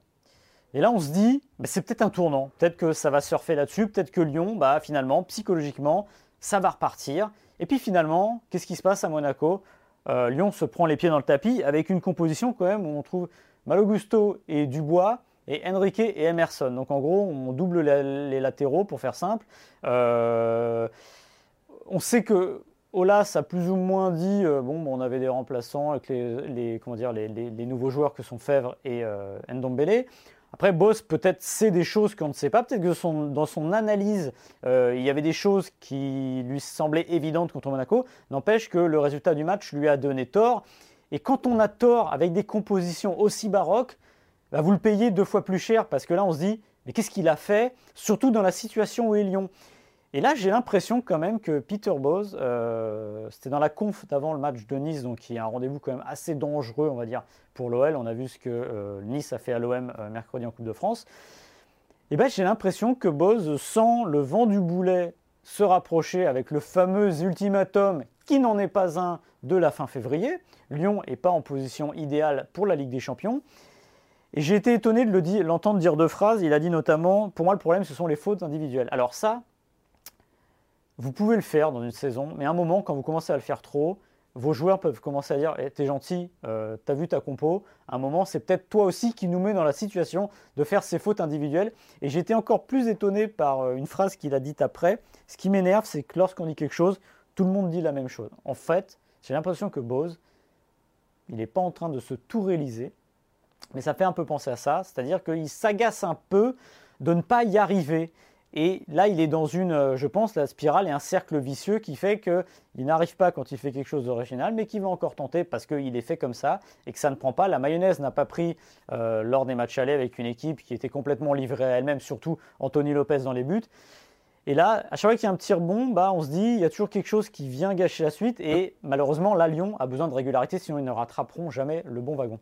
Et là, on se dit, bah, c'est peut-être un tournant. Peut-être que ça va surfer là-dessus. Peut-être que Lyon, bah, finalement, psychologiquement, ça va repartir. Et puis finalement, qu'est-ce qui se passe à Monaco? Euh, Lyon se prend les pieds dans le tapis avec une composition quand même où on trouve Malogusto et Dubois et Enrique et Emerson. Donc en gros, on double les latéraux pour faire simple. Euh, on sait que Olas a plus ou moins dit euh, bon, on avait des remplaçants avec les, comment dire, les, nouveaux joueurs que sont Fèvre et Ndombele. Après, Boss peut-être sait des choses qu'on ne sait pas. Peut-être que dans son analyse, euh, il y avait des choses qui lui semblaient évidentes contre Monaco. N'empêche que le résultat du match lui a donné tort. Et quand on a tort avec des compositions aussi baroques, bah, vous le payez deux fois plus cher parce que là, on se dit, mais qu'est-ce qu'il a fait? Surtout dans la situation où est Lyon. Et là, j'ai l'impression quand même que Peter Bose, euh, c'était dans la conf d'avant le match de Nice, donc qui est un rendez-vous quand même assez dangereux, on va dire, pour l'OL. On a vu ce que euh, Nice a fait à l'OM euh, mercredi en Coupe de France. Et ben, j'ai l'impression que Boz sent le vent du boulet se rapprocher avec le fameux ultimatum qui n'en est pas un de la fin février. Lyon n'est pas en position idéale pour la Ligue des Champions. Et j'ai été étonné de l'entendre dire deux phrases. Il a dit notamment Pour moi, le problème, ce sont les fautes individuelles. Alors, ça, vous pouvez le faire dans une saison, mais à un moment, quand vous commencez à le faire trop, vos joueurs peuvent commencer à dire eh, T'es gentil, euh, t'as vu ta compo. À un moment, c'est peut-être toi aussi qui nous met dans la situation de faire ces fautes individuelles. Et été encore plus étonné par euh, une phrase qu'il a dite après. Ce qui m'énerve, c'est que lorsqu'on dit quelque chose, tout le monde dit la même chose. En fait, j'ai l'impression que Bose, il n'est pas en train de se tout réaliser, mais ça fait un peu penser à ça, c'est-à-dire qu'il s'agace un peu de ne pas y arriver. Et là, il est dans une, euh, je pense, la spirale et un cercle vicieux qui fait qu'il n'arrive pas quand il fait quelque chose d'original, mais qu'il va encore tenter parce qu'il est fait comme ça et que ça ne prend pas. La mayonnaise n'a pas pris euh, lors des matchs allés avec une équipe qui était complètement livrée à elle-même, surtout Anthony Lopez dans les buts. Et là, à chaque fois qu'il y a un petit rebond, bah, on se dit, il y a toujours quelque chose qui vient gâcher la suite. Et malheureusement, là, Lyon a besoin de régularité, sinon ils ne rattraperont jamais le bon wagon.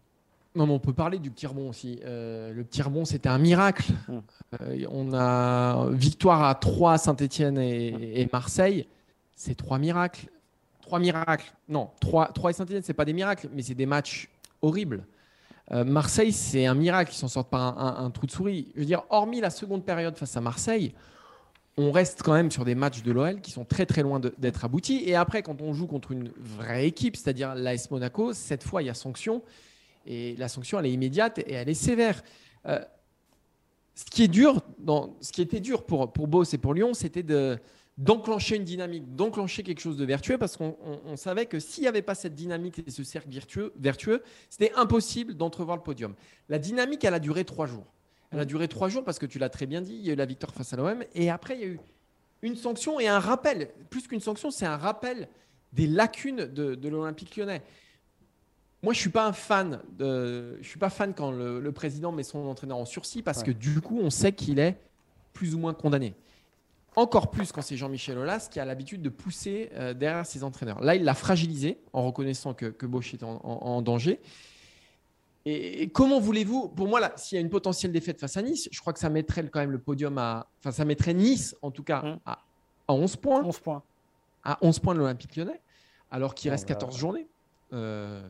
Non, mais on peut parler du petit rebond aussi. Euh, le petit rebond, c'était un miracle. Hmm. Euh, on a victoire à 3 Saint-Etienne et, Marseille. C'est trois miracles. Trois miracles. Non, 3, 3 et Saint-Etienne, ce pas des miracles, mais c'est des matchs horribles. Euh, Marseille, c'est un miracle qu'ils s'en sortent par un, un, trou de souris. Je veux dire, hormis la seconde période face à Marseille, on reste quand même sur des matchs de l'OL qui sont très très loin d'être aboutis. Et après, quand on joue contre une vraie équipe, c'est-à-dire l'AS Monaco, cette fois, il y a sanction. Et la sanction, elle est immédiate et elle est sévère. Euh, ce qui est dur, ce qui était dur pour, pour Boss et pour Lyon, c'était de, d'enclencher une dynamique, d'enclencher quelque chose de vertueux, parce qu'on savait que s'il n'y avait pas cette dynamique et ce cercle vertueux, c'était impossible d'entrevoir le podium. La dynamique, elle a duré trois jours. Elle a duré trois jours parce que tu l'as très bien dit, il y a eu la victoire face à l'OM, et après, il y a eu une sanction et un rappel. Plus qu'une sanction, c'est un rappel des lacunes de l'Olympique lyonnais. Moi, je suis pas un fan de, je suis pas fan quand le, président met son entraîneur en sursis parce que du coup, on sait qu'il est plus ou moins condamné. Encore plus quand c'est Jean-Michel Aulas qui a l'habitude de pousser euh, derrière ses entraîneurs. Là, il l'a fragilisé en reconnaissant que, que Bosch est en, danger. Et, comment voulez-vous, pour moi, là, s'il y a une potentielle défaite face à Nice, je crois que ça mettrait quand même le podium à, enfin, ça mettrait Nice en tout cas mmh. à, 11 points. 11 points. À 11 points de l'Olympique lyonnais, alors qu'il reste 14 journées. Euh,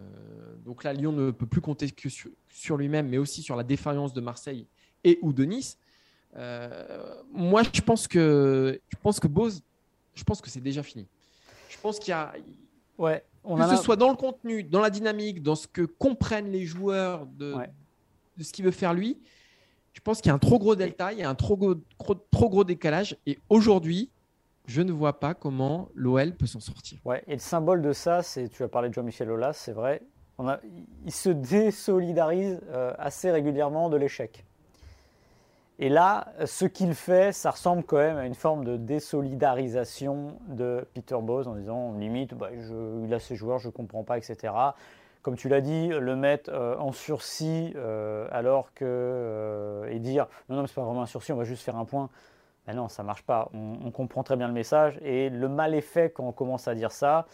donc là, Lyon ne peut plus compter que sur, lui-même, mais aussi sur la défaillance de Marseille et ou de Nice. Euh, moi, je pense que je pense que Bose, je pense que c'est déjà fini. Je pense qu'il y a, ouais, on que ce soit dans le contenu, dans la dynamique, dans ce que comprennent les joueurs de, de ce qu'il veut faire lui. Je pense qu'il y a un trop gros delta, il y a un trop gros, trop gros décalage. Et aujourd'hui, je ne vois pas comment l'OL peut s'en sortir. Ouais, et le symbole de ça, c'est, tu as parlé de Jean-Michel Aulas, c'est vrai, on il se désolidarise euh, assez régulièrement de l'échec. Et là, ce qu'il fait, ça ressemble quand même à une forme de désolidarisation de Peter Bose en disant limite, bah, il a ses joueurs, je ne comprends pas, etc. Comme tu l'as dit, le mettre euh, en sursis euh, alors que. et dire non, non, c'est pas vraiment un sursis, on va juste faire un point. Ben non, ça marche pas. On, comprend très bien le message. Et le mal est fait quand on commence à dire ça.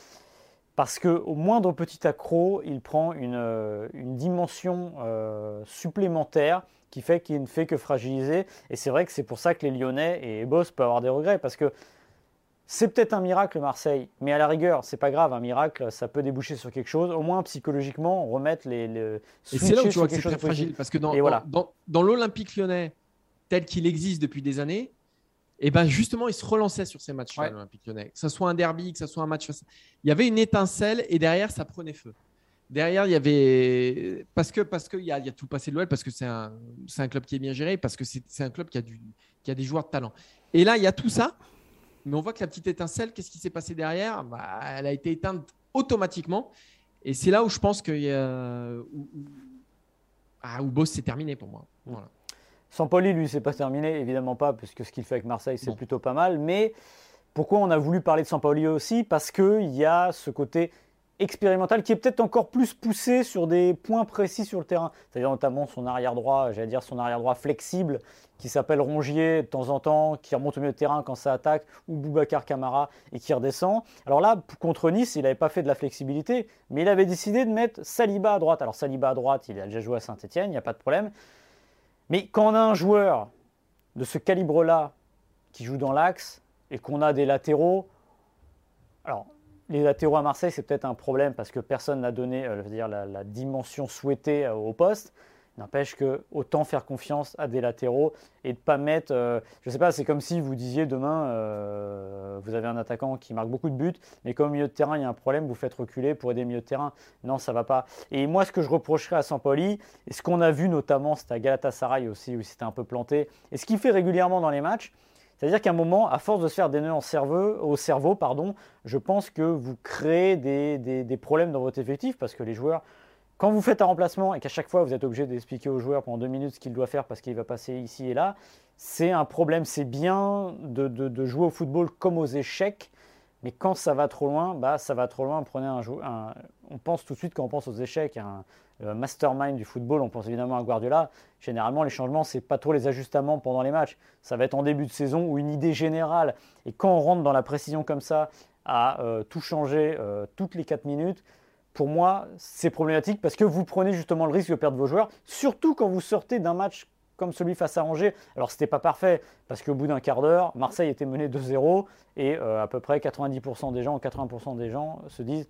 Parce qu'au moindre petit accro, il prend une, euh, dimension euh, supplémentaire qui fait qu'il ne fait que fragiliser. Et c'est vrai que c'est pour ça que les Lyonnais et Boss peuvent avoir des regrets. Parce que c'est peut-être un miracle Marseille, mais à la rigueur, c'est pas grave, un miracle, ça peut déboucher sur quelque chose. Au moins psychologiquement, remettre les. les et c'est là où tu vois que c'est très fragile, parce que dans, dans, dans l'Olympique lyonnais tel qu'il existe depuis des années, et ben justement, il se relançait sur ces matchs-là, l'Olympique lyonnais. Que ce soit un derby, que ce soit un match. Il y avait une étincelle et derrière, ça prenait feu. Derrière, il y avait. Parce que parce qu'il y, a, y a tout passé de l'OL, parce que c'est un, un club qui est bien géré, parce que c'est un club qui a, du, qui a des joueurs de talent. Et là, il y a tout ça, mais on voit que la petite étincelle, qu'est-ce qui s'est passé derrière? Bah, Elle a été éteinte automatiquement. Et c'est là où je pense que. Où, où, ah, où Boss, c'est terminé pour moi. Voilà. Sampoli, lui, c'est pas terminé, évidemment pas, puisque ce qu'il fait avec Marseille, c'est plutôt pas mal. Mais pourquoi on a voulu parler de Sampoli aussi? Parce qu'il y a ce côté expérimental qui est peut-être encore plus poussé sur des points précis sur le terrain. C'est-à-dire notamment son arrière droit, j'allais dire son arrière droit flexible, qui s'appelle Rongier de temps en temps, qui remonte au milieu de terrain quand ça attaque, ou Boubacar Camara et qui redescend. Alors là, contre Nice, il n'avait pas fait de la flexibilité, mais il avait décidé de mettre Saliba à droite. Alors Saliba à droite, il a déjà joué à Saint-Etienne, il n'y a pas de problème. Mais quand on a un joueur de ce calibre-là qui joue dans l'axe et qu'on a des latéraux. Alors, les latéraux à Marseille, c'est peut-être un problème parce que personne n'a donné euh, la, dimension souhaitée euh, au poste. N'empêche que autant faire confiance à des latéraux et de pas mettre. Euh, je sais pas, c'est comme si vous disiez demain, euh, vous avez un attaquant qui marque beaucoup de buts, mais comme au milieu de terrain il y a un problème, vous faites reculer pour aider le milieu de terrain. Non, ça va pas. Et moi, ce que je reprocherais à Sampoli, et ce qu'on a vu notamment, c'était à Galatasaray aussi où c'était un peu planté, et ce qu'il fait régulièrement dans les matchs, c'est-à-dire qu'à un moment, à force de se faire des nœuds en cerveau, au cerveau, pardon, je pense que vous créez des, des problèmes dans votre effectif parce que les joueurs quand vous faites un remplacement et qu'à chaque fois vous êtes obligé d'expliquer au joueur pendant deux minutes ce qu'il doit faire parce qu'il va passer ici et là, c'est un problème. C'est bien de, jouer au football comme aux échecs, mais quand ça va trop loin, bah, ça va trop loin. Prenez un, un on pense tout de suite quand on pense aux échecs, un, mastermind du football, on pense évidemment à Guardiola. Généralement, les changements, c'est pas trop les ajustements pendant les matchs. Ça va être en début de saison ou une idée générale. Et quand on rentre dans la précision comme ça, à euh, tout changer euh, toutes les quatre minutes, pour moi, c'est problématique parce que vous prenez justement le risque de perdre vos joueurs, surtout quand vous sortez d'un match comme celui face à Angers. Alors, ce n'était pas parfait parce qu'au bout d'un quart d'heure, Marseille était mené 2-0 et euh, à peu près 90% des gens, 80% des gens se disent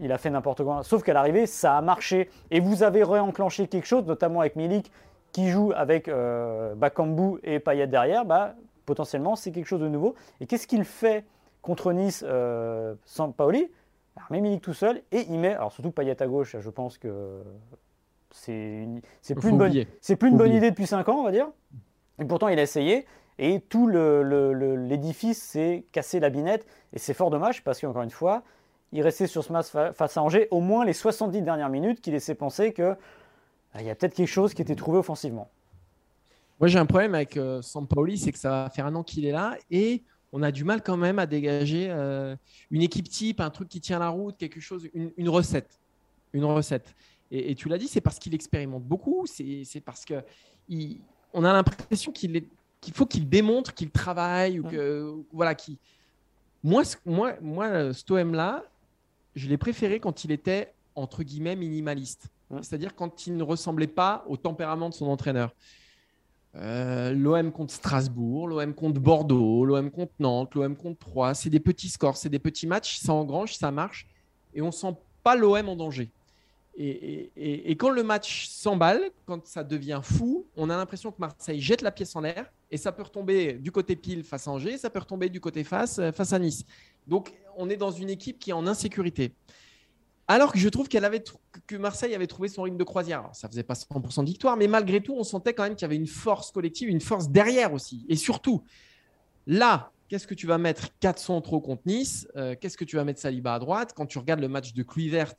il a fait n'importe quoi. Sauf qu'à l'arrivée, ça a marché. Et vous avez réenclenché quelque chose, notamment avec Milik qui joue avec euh, Bakambu et Payet derrière. Bah, potentiellement, c'est quelque chose de nouveau. Et qu'est-ce qu'il fait contre Nice euh, sans Paoli alors, met Milik tout seul et il met, alors surtout Payet à gauche, je pense que c'est plus, une bonne, plus une bonne idée depuis 5 ans, on va dire. Et pourtant, il a essayé et tout l'édifice s'est cassé la binette et c'est fort dommage parce qu'encore une fois, il restait sur ce match face à Angers au moins les 70 dernières minutes qui laissaient penser que bah, il y a peut-être quelque chose qui était trouvé offensivement. Moi, j'ai un problème avec euh, Sampaoli, c'est que ça va faire un an qu'il est là et on a du mal quand même à dégager euh, une équipe type, un truc qui tient la route, quelque chose, une, recette. Une recette. Et, tu l'as dit, c'est parce qu'il expérimente beaucoup, c'est parce que on a l'impression qu'il faut qu'il démontre qu'il travaille ou que voilà qui. Moi, moi, moi, cet OM là, je l'ai préféré quand il était entre guillemets minimaliste, c'est-à-dire quand il ne ressemblait pas au tempérament de son entraîneur. Euh, L'OM contre Strasbourg, l'OM contre Bordeaux, l'OM contre Nantes, l'OM contre Troyes. C'est des petits scores, c'est des petits matchs, ça engrange, ça marche. Et on sent pas l'OM en danger. Et, quand le match s'emballe, quand ça devient fou, on a l'impression que Marseille jette la pièce en l'air et ça peut retomber du côté pile face à Angers, ça peut retomber du côté face euh, face à Nice. Donc on est dans une équipe qui est en insécurité. Alors que je trouve qu'elle avait que Marseille avait trouvé son rythme de croisière. Alors, ça faisait pas 100% de victoire, mais malgré tout, on sentait quand même qu'il y avait une force collective, une force derrière aussi. Et surtout, là, qu'est-ce que tu vas mettre 4 centraux contre Nice euh, Qu'est-ce que tu vas mettre Saliba à droite? Quand tu regardes le match de Kluivert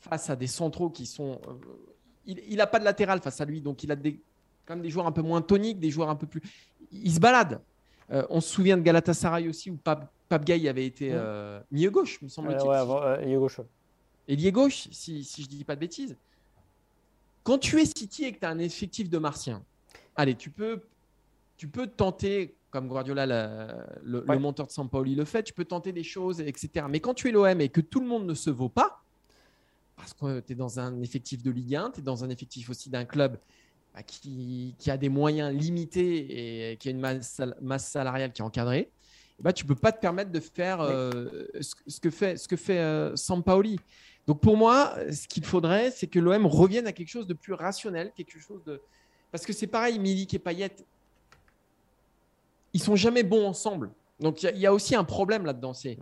face à des centraux qui sont. Euh, il n'a pas de latéral face à lui, donc il a des, quand même des joueurs un peu moins toniques, des joueurs un peu plus. Il se balade. Euh, on se souvient de Galatasaray aussi où Pape, Gay avait été milieu gauche, me semble-t-il. Ouais, milieu gauche ailier gauche, si, si je ne dis pas de bêtises. Quand tu es City et que tu as un effectif de Martiens, allez, tu peux, tu peux tenter, comme Guardiola, le, monteur de Sampaoli le fait, tu peux tenter des choses, etc. Mais quand tu es l'OM et que tout le monde ne se vaut pas, parce que tu es dans un effectif de Ligue 1, tu es dans un effectif aussi d'un club bah, qui, a des moyens limités et qui a une masse, salariale qui est encadrée, bah, tu ne peux pas te permettre de faire euh, ce, que fait, ce que fait euh, Sampaoli. Donc pour moi, ce qu'il faudrait, c'est que l'OM revienne à quelque chose de plus rationnel, quelque chose de. Parce que c'est pareil, Milik et Payet, ils sont jamais bons ensemble. Donc il y, a aussi un problème là-dedans. C'est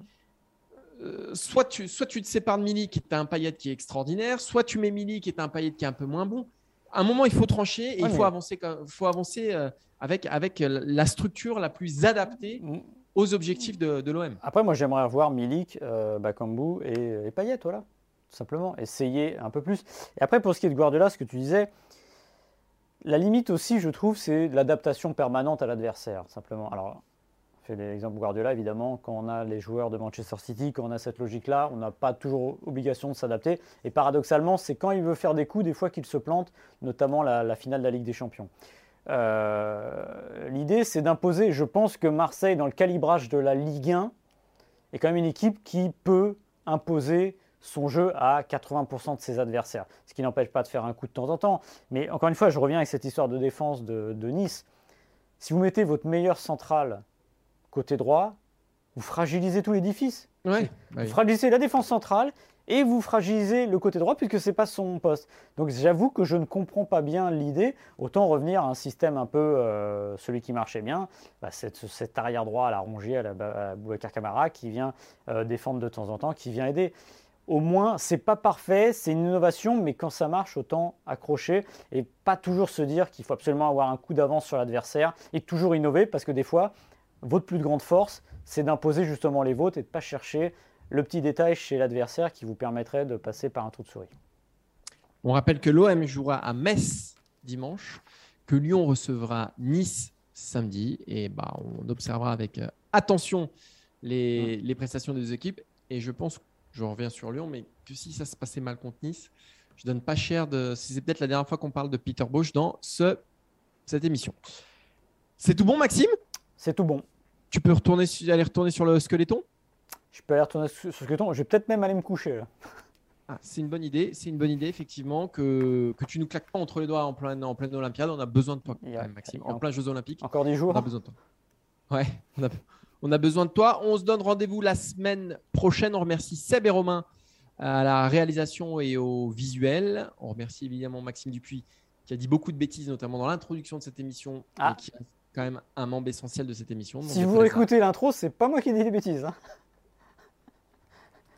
euh, soit, tu, soit tu te sépares de Milik et tu as un Payet qui est extraordinaire, soit tu mets Milik et tu as un Payet qui est un peu moins bon. À un moment, il faut trancher et il faut avancer, faut avancer euh, avec, avec la structure la plus adaptée mm. aux objectifs de, l'OM. Après, moi, j'aimerais avoir Milik, euh, Bakambu et, et Payet, voilà simplement. Essayer un peu plus. Et après, pour ce qui est de Guardiola, ce que tu disais, la limite aussi, je trouve, c'est l'adaptation permanente à l'adversaire, simplement. Alors, on fait l'exemple Guardiola, évidemment, quand on a les joueurs de Manchester City, quand on a cette logique-là, on n'a pas toujours obligation de s'adapter. Et paradoxalement, c'est quand il veut faire des coups, des fois qu'il se plante, notamment la, finale de la Ligue des Champions. Euh, l'idée, c'est d'imposer. Je pense que Marseille, dans le calibrage de la Ligue 1, est quand même une équipe qui peut imposer son jeu à 80% de ses adversaires. Ce qui n'empêche pas de faire un coup de temps en temps. Mais encore une fois, je reviens avec cette histoire de défense de, Nice. si vous mettez votre meilleur central côté droit, vous fragilisez tout l'édifice. Ouais, vous fragilisez la défense centrale et vous fragilisez le côté droit puisque ce n'est pas son poste. Donc j'avoue que je ne comprends pas bien l'idée. Autant revenir à un système un peu euh, celui qui marchait bien, bah, cet arrière droit à la Rongier, à la, Boubacar Camara qui vient euh, défendre de temps en temps, qui vient aider. Au moins, c'est pas parfait, c'est une innovation, mais quand ça marche, autant accrocher et pas toujours se dire qu'il faut absolument avoir un coup d'avance sur l'adversaire et toujours innover parce que des fois, votre plus grande force, c'est d'imposer justement les vôtres et de ne pas chercher le petit détail chez l'adversaire qui vous permettrait de passer par un trou de souris. On rappelle que l'OM jouera à Metz dimanche, que Lyon recevra Nice samedi et bah, on observera avec euh, attention les, les, prestations des équipes. Et je pense, je reviens sur Lyon, mais que si ça se passait mal contre Nice, je donne pas cher de. C'est peut-être la dernière fois qu'on parle de Peter Bosch dans ce, cette émission. C'est tout bon, Maxime? C'est tout bon. Tu peux retourner, aller retourner sur le squeletton je peux aller retourner sur ce que Je vais peut-être même aller me coucher. Ah, c'est une bonne idée. C'est une bonne idée, effectivement, que, que tu nous claques pas entre les doigts en pleine, en pleine Olympiade. On a besoin de toi, Maxime. En, plein Jeux Olympiques. Encore 10 jours. On a besoin de toi. Ouais, on a, besoin de toi. On se donne rendez-vous la semaine prochaine. On remercie Seb et Romain à la réalisation et au visuel. On remercie évidemment Maxime Dupuis qui a dit beaucoup de bêtises, notamment dans l'introduction de cette émission, ah. qui est quand même un membre essentiel de cette émission. Si vous écoutez l'intro, c'est pas moi qui dis des bêtises. Hein.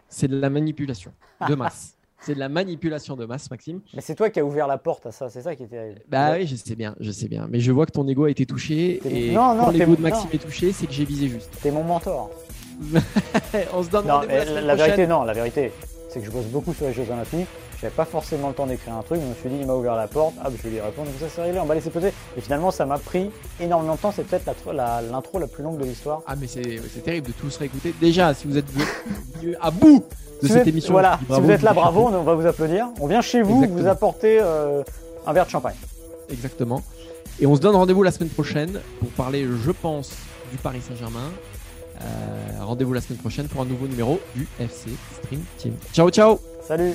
C'est de la manipulation de masse. C'est de la manipulation de masse, Maxime. Mais c'est toi qui as ouvert la porte à ça, c'est ça qui était. Bah oui, je sais bien, je sais bien. Mais je vois que ton ego a été touché. Et non, non, quand l'ego de Maxime est touché, c'est que j'ai visé juste. T'es mon mentor. On se donne rendez-vous la, la vérité, non, la vérité, c'est que je bosse beaucoup sur les Jeux Olympiques. J'avais pas forcément le temps d'écrire un truc, je me suis dit, il m'a ouvert la porte, ah, je vais lui répondre, ça c'est réglé, on va laisser poser. Et finalement, ça m'a pris énormément de temps, c'est peut-être l'intro la, plus longue de l'histoire. Ah, mais c'est terrible de tout se réécouter. Déjà, si vous êtes à bout de cette émission. Voilà, si vous êtes là, bravo, on va vous applaudir. On vient chez vous vous apporter euh, un verre de champagne. Exactement. Et on se donne rendez-vous la semaine prochaine pour parler, je pense, du Paris Saint-Germain. Euh, rendez-vous la semaine prochaine pour un nouveau numéro du FC Stream Team. Ciao, ciao Salut